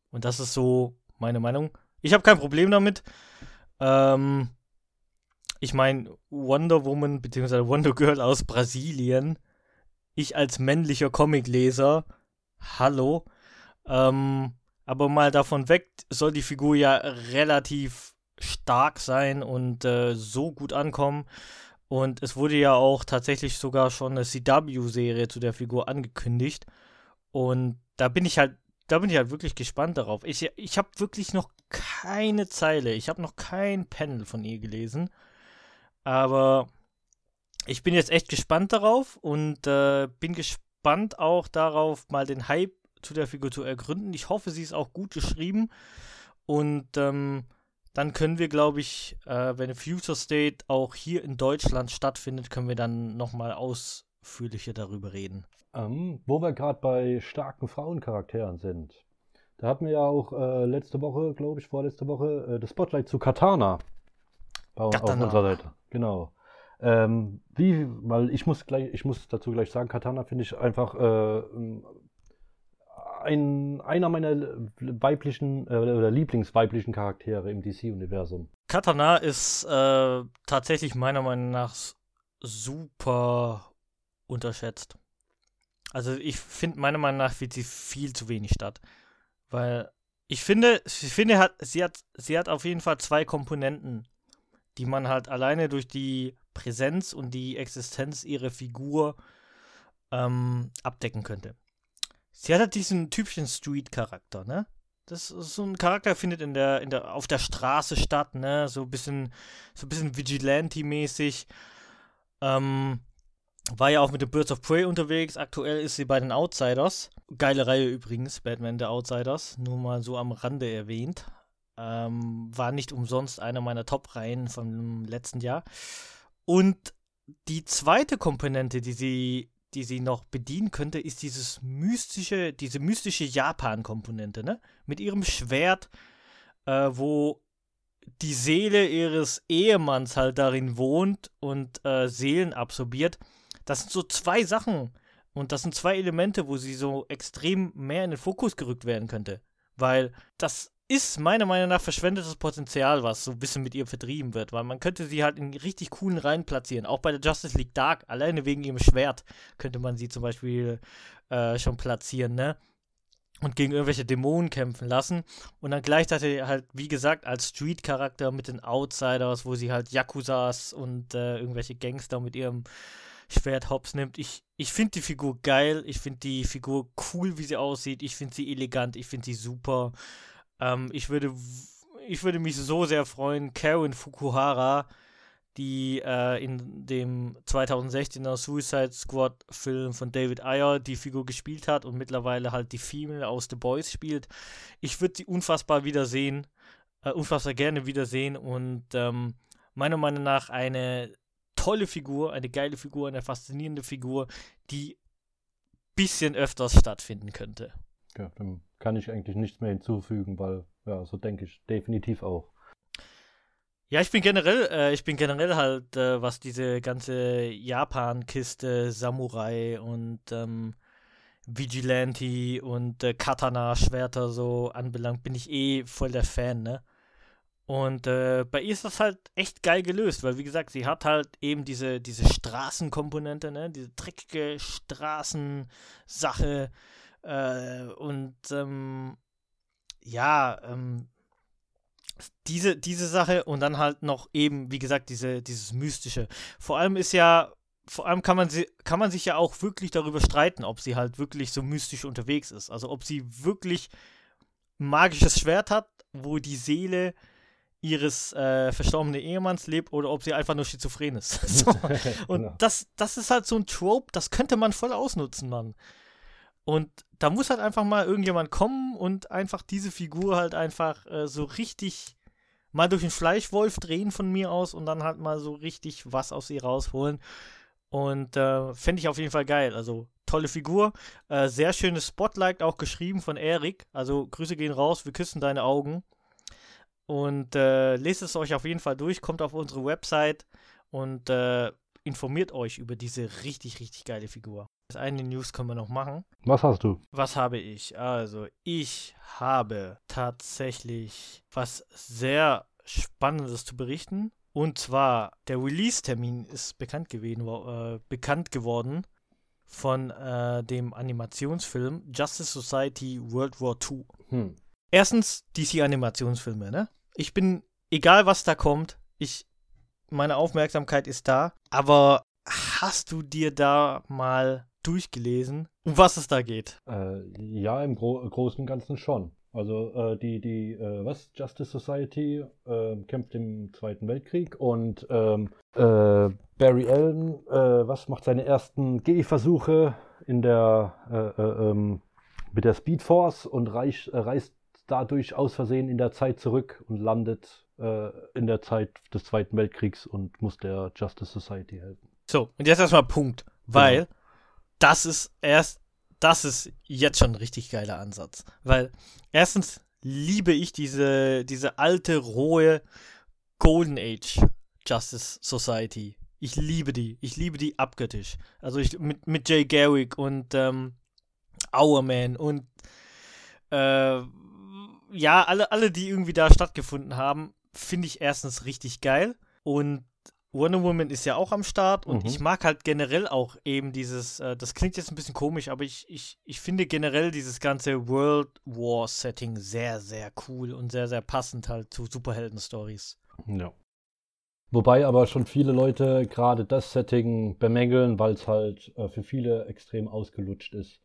Und das ist so meine Meinung. Ich habe kein Problem damit. Ähm, ich meine, Wonder Woman bzw. Wonder Girl aus Brasilien. Ich als männlicher Comicleser. Hallo. Ähm, aber mal davon weg, soll die Figur ja relativ stark sein und äh, so gut ankommen. Und es wurde ja auch tatsächlich sogar schon eine CW-Serie zu der Figur angekündigt. Und da bin ich halt da bin ich halt wirklich gespannt darauf. Ich, ich habe wirklich noch keine Zeile, ich habe noch kein Panel von ihr gelesen. Aber ich bin jetzt echt gespannt darauf und äh, bin gespannt auch darauf, mal den Hype zu der Figur zu ergründen. Ich hoffe, sie ist auch gut geschrieben. Und ähm, dann können wir, glaube ich, äh, wenn Future State auch hier in Deutschland stattfindet, können wir dann nochmal ausführlicher darüber reden. Ähm, wo wir gerade bei starken Frauencharakteren sind. Da hatten wir ja auch äh, letzte Woche, glaube ich, vorletzte Woche, äh, das Spotlight zu Katana. Bei, Katana. Auf unserer Seite. Genau. Ähm, wie, weil ich muss gleich, ich muss dazu gleich sagen, Katana finde ich einfach äh, ein, einer meiner weiblichen äh, oder Lieblingsweiblichen Charaktere im DC-Universum. Katana ist äh, tatsächlich meiner Meinung nach super unterschätzt. Also ich finde, meiner Meinung nach findet sie viel zu wenig statt. Weil ich finde, ich finde, hat, sie, hat, sie hat auf jeden Fall zwei Komponenten, die man halt alleine durch die Präsenz und die Existenz ihrer Figur ähm, abdecken könnte. Sie hat halt diesen typischen Street-Charakter, ne? Das ist so ein Charakter findet in der, in der, auf der Straße statt, ne? So ein bisschen, so ein bisschen Vigilante-mäßig. Ähm, war ja auch mit den Birds of Prey unterwegs. Aktuell ist sie bei den Outsiders. Geile Reihe übrigens, Batman der Outsiders. Nur mal so am Rande erwähnt. Ähm, war nicht umsonst eine meiner Top-Reihen vom letzten Jahr. Und die zweite Komponente, die sie, die sie noch bedienen könnte, ist dieses mystische, diese mystische Japan-Komponente, ne? Mit ihrem Schwert, äh, wo die Seele ihres Ehemanns halt darin wohnt und äh, Seelen absorbiert. Das sind so zwei Sachen und das sind zwei Elemente, wo sie so extrem mehr in den Fokus gerückt werden könnte. Weil das ist meiner Meinung nach verschwendetes Potenzial, was so ein bisschen mit ihr vertrieben wird, weil man könnte sie halt in richtig coolen Reihen platzieren. Auch bei der Justice League Dark, alleine wegen ihrem Schwert könnte man sie zum Beispiel äh, schon platzieren, ne? Und gegen irgendwelche Dämonen kämpfen lassen. Und dann gleichzeitig halt, wie gesagt, als Street-Charakter mit den Outsiders, wo sie halt Yakuzas und äh, irgendwelche Gangster mit ihrem Schwert hops nimmt. Ich, ich finde die Figur geil, ich finde die Figur cool, wie sie aussieht, ich finde sie elegant, ich finde sie super. Ähm, ich, würde, ich würde mich so sehr freuen, Karen Fukuhara, die äh, in dem 2016er Suicide Squad Film von David Ayer die Figur gespielt hat und mittlerweile halt die Female aus The Boys spielt. Ich würde sie unfassbar wiedersehen, äh, unfassbar gerne wiedersehen und ähm, meiner Meinung nach eine tolle Figur, eine geile Figur, eine faszinierende Figur, die bisschen öfters stattfinden könnte. Ja, dem kann ich eigentlich nichts mehr hinzufügen, weil, ja, so denke ich definitiv auch. Ja, ich bin generell, äh, ich bin generell halt, äh, was diese ganze Japan-Kiste, Samurai und ähm, Vigilante und äh, Katana-Schwerter so anbelangt, bin ich eh voll der Fan, ne? Und äh, bei ihr ist das halt echt geil gelöst, weil wie gesagt, sie hat halt eben diese, diese Straßenkomponente, ne, diese dreckige Straßensache äh, und ähm, ja, ähm, diese, diese Sache und dann halt noch eben, wie gesagt, diese, dieses Mystische. Vor allem ist ja, vor allem kann man, sie, kann man sich ja auch wirklich darüber streiten, ob sie halt wirklich so mystisch unterwegs ist. Also ob sie wirklich ein magisches Schwert hat, wo die Seele ihres äh, verstorbenen Ehemanns lebt oder ob sie einfach nur schizophren ist. so. Und genau. das, das ist halt so ein Trope, das könnte man voll ausnutzen, Mann. Und da muss halt einfach mal irgendjemand kommen und einfach diese Figur halt einfach äh, so richtig mal durch den Fleischwolf drehen von mir aus und dann halt mal so richtig was aus ihr rausholen. Und äh, fände ich auf jeden Fall geil. Also tolle Figur. Äh, sehr schönes Spotlight auch geschrieben von Erik. Also Grüße gehen raus, wir küssen deine Augen. Und äh, lest es euch auf jeden Fall durch, kommt auf unsere Website und äh, informiert euch über diese richtig, richtig geile Figur. Eine News können wir noch machen. Was hast du? Was habe ich? Also, ich habe tatsächlich was sehr Spannendes zu berichten. Und zwar, der Release-Termin ist bekannt, gewesen, äh, bekannt geworden von äh, dem Animationsfilm Justice Society World War II. Hm. Erstens DC-Animationsfilme, ne? Ich bin, egal was da kommt, ich, meine Aufmerksamkeit ist da, aber hast du dir da mal durchgelesen, um was es da geht? Äh, ja, im Gro Großen und Ganzen schon. Also äh, die, die, äh, was, Justice Society äh, kämpft im Zweiten Weltkrieg und ähm, äh, Barry Allen, äh, was, macht seine ersten Gehversuche in der, ähm, mit der Speed Force und reich, reist dadurch aus Versehen in der Zeit zurück und landet in der Zeit des Zweiten Weltkriegs und muss der Justice Society helfen. So, und jetzt erstmal Punkt, weil genau. Das ist erst, das ist jetzt schon ein richtig geiler Ansatz. Weil erstens liebe ich diese, diese alte, rohe Golden Age Justice Society. Ich liebe die. Ich liebe die abgöttisch. Also ich, mit, mit Jay Garrick und ähm, Hourman und äh, ja, alle, alle, die irgendwie da stattgefunden haben, finde ich erstens richtig geil. Und Wonder Woman ist ja auch am Start und mhm. ich mag halt generell auch eben dieses, äh, das klingt jetzt ein bisschen komisch, aber ich, ich, ich finde generell dieses ganze World War Setting sehr, sehr cool und sehr, sehr passend halt zu Superhelden-Stories. Ja. Wobei aber schon viele Leute gerade das Setting bemängeln, weil es halt äh, für viele extrem ausgelutscht ist.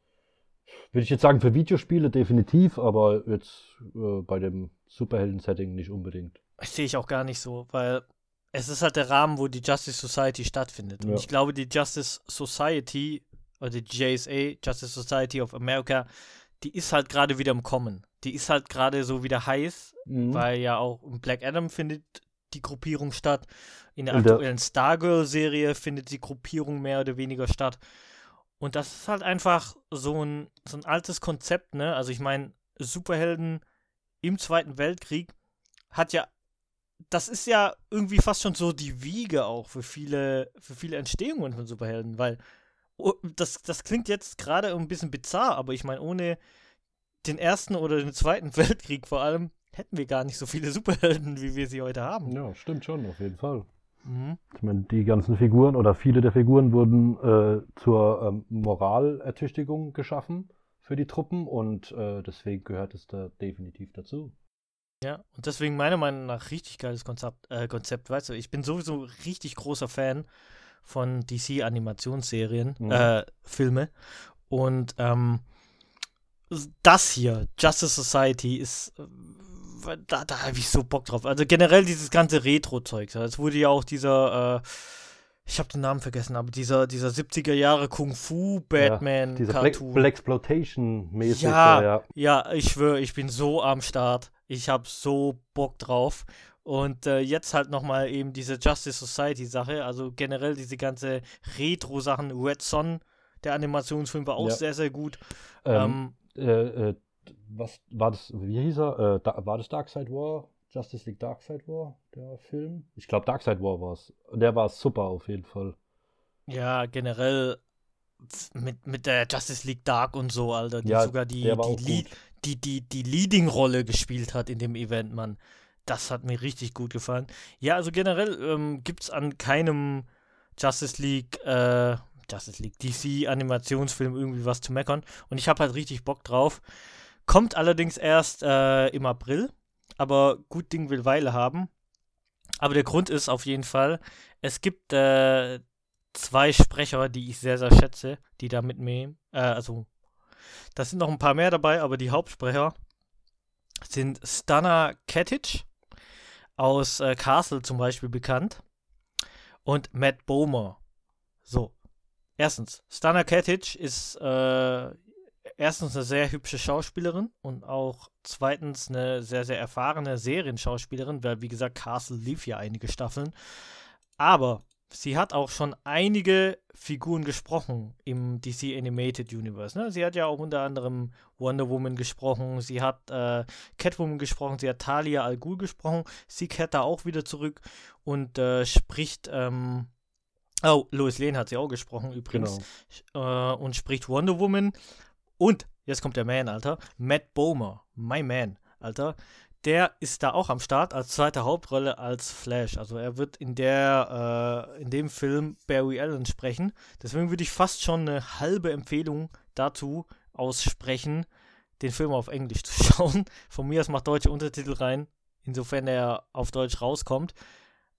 Würde ich jetzt sagen, für Videospiele definitiv, aber jetzt äh, bei dem Superhelden-Setting nicht unbedingt. Das sehe ich auch gar nicht so, weil es ist halt der Rahmen, wo die Justice Society stattfindet. Und ich glaube, die Justice Society oder die JSA, Justice Society of America, die ist halt gerade wieder im Kommen. Die ist halt gerade so wieder heiß, mhm. weil ja auch im Black Adam findet die Gruppierung statt. In der aktuellen Stargirl-Serie findet die Gruppierung mehr oder weniger statt. Und das ist halt einfach so ein, so ein altes Konzept, ne? Also ich meine, Superhelden im Zweiten Weltkrieg hat ja, das ist ja irgendwie fast schon so die Wiege auch für viele, für viele Entstehungen von Superhelden, weil oh, das, das klingt jetzt gerade ein bisschen bizarr, aber ich meine, ohne den Ersten oder den Zweiten Weltkrieg vor allem hätten wir gar nicht so viele Superhelden, wie wir sie heute haben. Ja, stimmt schon, auf jeden Fall. Mhm. Ich meine, die ganzen Figuren oder viele der Figuren wurden äh, zur ähm, Moralertüchtigung geschaffen für die Truppen und äh, deswegen gehört es da definitiv dazu. Ja, und deswegen meiner Meinung nach richtig geiles Konzept, äh, Konzept, weißt du, ich bin sowieso richtig großer Fan von DC-Animationsserien, Mhm. äh, Filme. Und ähm, das hier, Justice Society, ist. äh, Da, da habe ich so Bock drauf. Also generell dieses ganze Retro-Zeug. Es wurde ja auch dieser, äh, ich habe den Namen vergessen, aber dieser, dieser 70er Jahre Kung Fu Batman Diese Black, Cartoon. Blaxploitation-mäßig. Ja. ja. Ja, ich schwöre, ich bin so am Start. Ich habe so Bock drauf. Und äh, jetzt halt nochmal eben diese Justice Society Sache, also generell diese ganze Retro-Sachen. Red Son, der Animationsfilm, war auch Ja. sehr, sehr gut. Ähm, Ähm, äh, äh, was war das, wie hieß er? Äh, da, war das Darkseid War? Justice League Darkseid War, der Film? Ich glaube, Darkseid War war es. Der war super auf jeden Fall. ja, generell mit, mit der Justice League Dark und so, Alter, die Ja, sogar die, die, gut. Die, die, die Leading-Rolle gespielt hat in dem Event, Mann. Das hat mir richtig gut gefallen. Ja, also generell ähm, gibt es an keinem Justice League, äh, Justice League, DC Animationsfilm irgendwie was zu meckern. Und ich habe halt richtig Bock drauf. Kommt allerdings erst äh, im April. Aber gut Ding will Weile haben. Aber der Grund ist auf jeden Fall, es gibt äh, zwei Sprecher, die ich sehr, sehr schätze, die da mit mir, äh, also da sind noch ein paar mehr dabei, aber die Hauptsprecher sind Stana Ketic aus äh, Castle zum Beispiel bekannt und Matt Bomer. So, erstens, Stana Ketic ist äh, erstens eine sehr hübsche Schauspielerin und auch zweitens eine sehr, sehr erfahrene Serienschauspielerin, weil wie gesagt, Castle lief ja einige Staffeln. Aber sie hat auch schon einige Figuren gesprochen im DC Animated Universe. Ne? Sie hat ja auch unter anderem Wonder Woman gesprochen, sie hat äh, Catwoman gesprochen, sie hat Talia al Ghul gesprochen, sie kehrt da auch wieder zurück und äh, spricht, ähm, oh, Lois Lane hat sie auch gesprochen übrigens, Genau. äh, und spricht Wonder Woman und, jetzt kommt der Man, Alter, Matt Bomer, my man, Alter, der ist da auch am Start als zweite Hauptrolle als Flash. Also er wird in der, äh, in dem Film Barry Allen sprechen. Deswegen würde ich fast schon eine halbe Empfehlung dazu aussprechen, den Film auf Englisch zu schauen. Von mir aus macht deutsche Untertitel rein, insofern er auf Deutsch rauskommt.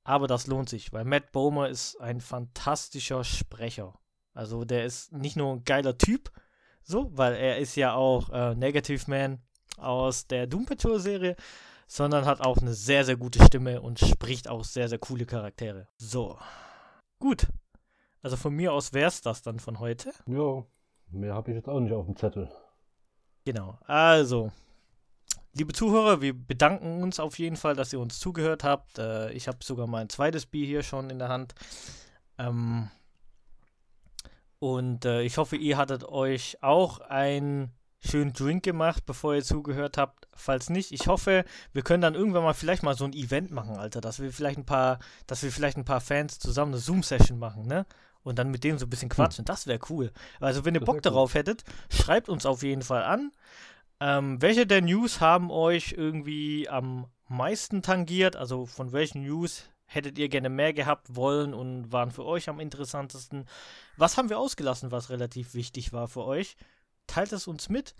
Aber das lohnt sich, weil Matt Bomer ist ein fantastischer Sprecher. Also der ist nicht nur ein geiler Typ, so, weil er ist ja auch äh, Negative Man aus der Doom Patrol Serie, sondern hat auch eine sehr, sehr gute Stimme und spricht auch sehr, sehr coole Charaktere. So. Gut. Also von mir aus wäre es das dann von heute. Ja, mehr habe ich jetzt auch nicht auf dem Zettel. Genau. Also, liebe Zuhörer, wir bedanken uns auf jeden Fall, dass ihr uns zugehört habt. Äh, ich habe sogar mein zweites Bier hier schon in der Hand. Ähm, und äh, ich hoffe, ihr hattet euch auch einen schönen Drink gemacht, bevor ihr zugehört habt. Falls nicht, ich hoffe, wir können dann irgendwann mal vielleicht mal so ein Event machen, Alter, dass wir vielleicht ein paar, dass wir vielleicht ein paar Fans zusammen eine Zoom-Session machen, ne? Und dann mit denen so ein bisschen quatschen. Das wäre cool. Also, wenn ihr Bock cool. darauf hättet, schreibt uns auf jeden Fall an. Ähm, welche der News haben euch irgendwie am meisten tangiert? Also von welchen News hättet ihr gerne mehr gehabt wollen und waren für euch am interessantesten? Was haben wir ausgelassen, was relativ wichtig war für euch? Teilt es uns mit.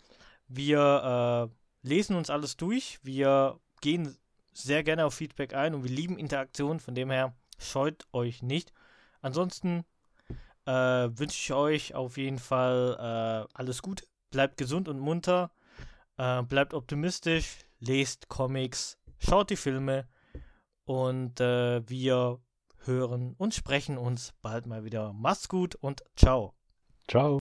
Wir äh, lesen uns alles durch. Wir gehen sehr gerne auf Feedback ein und wir lieben Interaktion. Von dem her scheut euch nicht. Ansonsten äh, wünsche ich euch auf jeden Fall äh, alles Gute. Bleibt gesund und munter. Äh, bleibt optimistisch. Lest Comics. Schaut die Filme. Und äh, wir hören und sprechen uns bald mal wieder. Macht's gut und ciao. Ciao.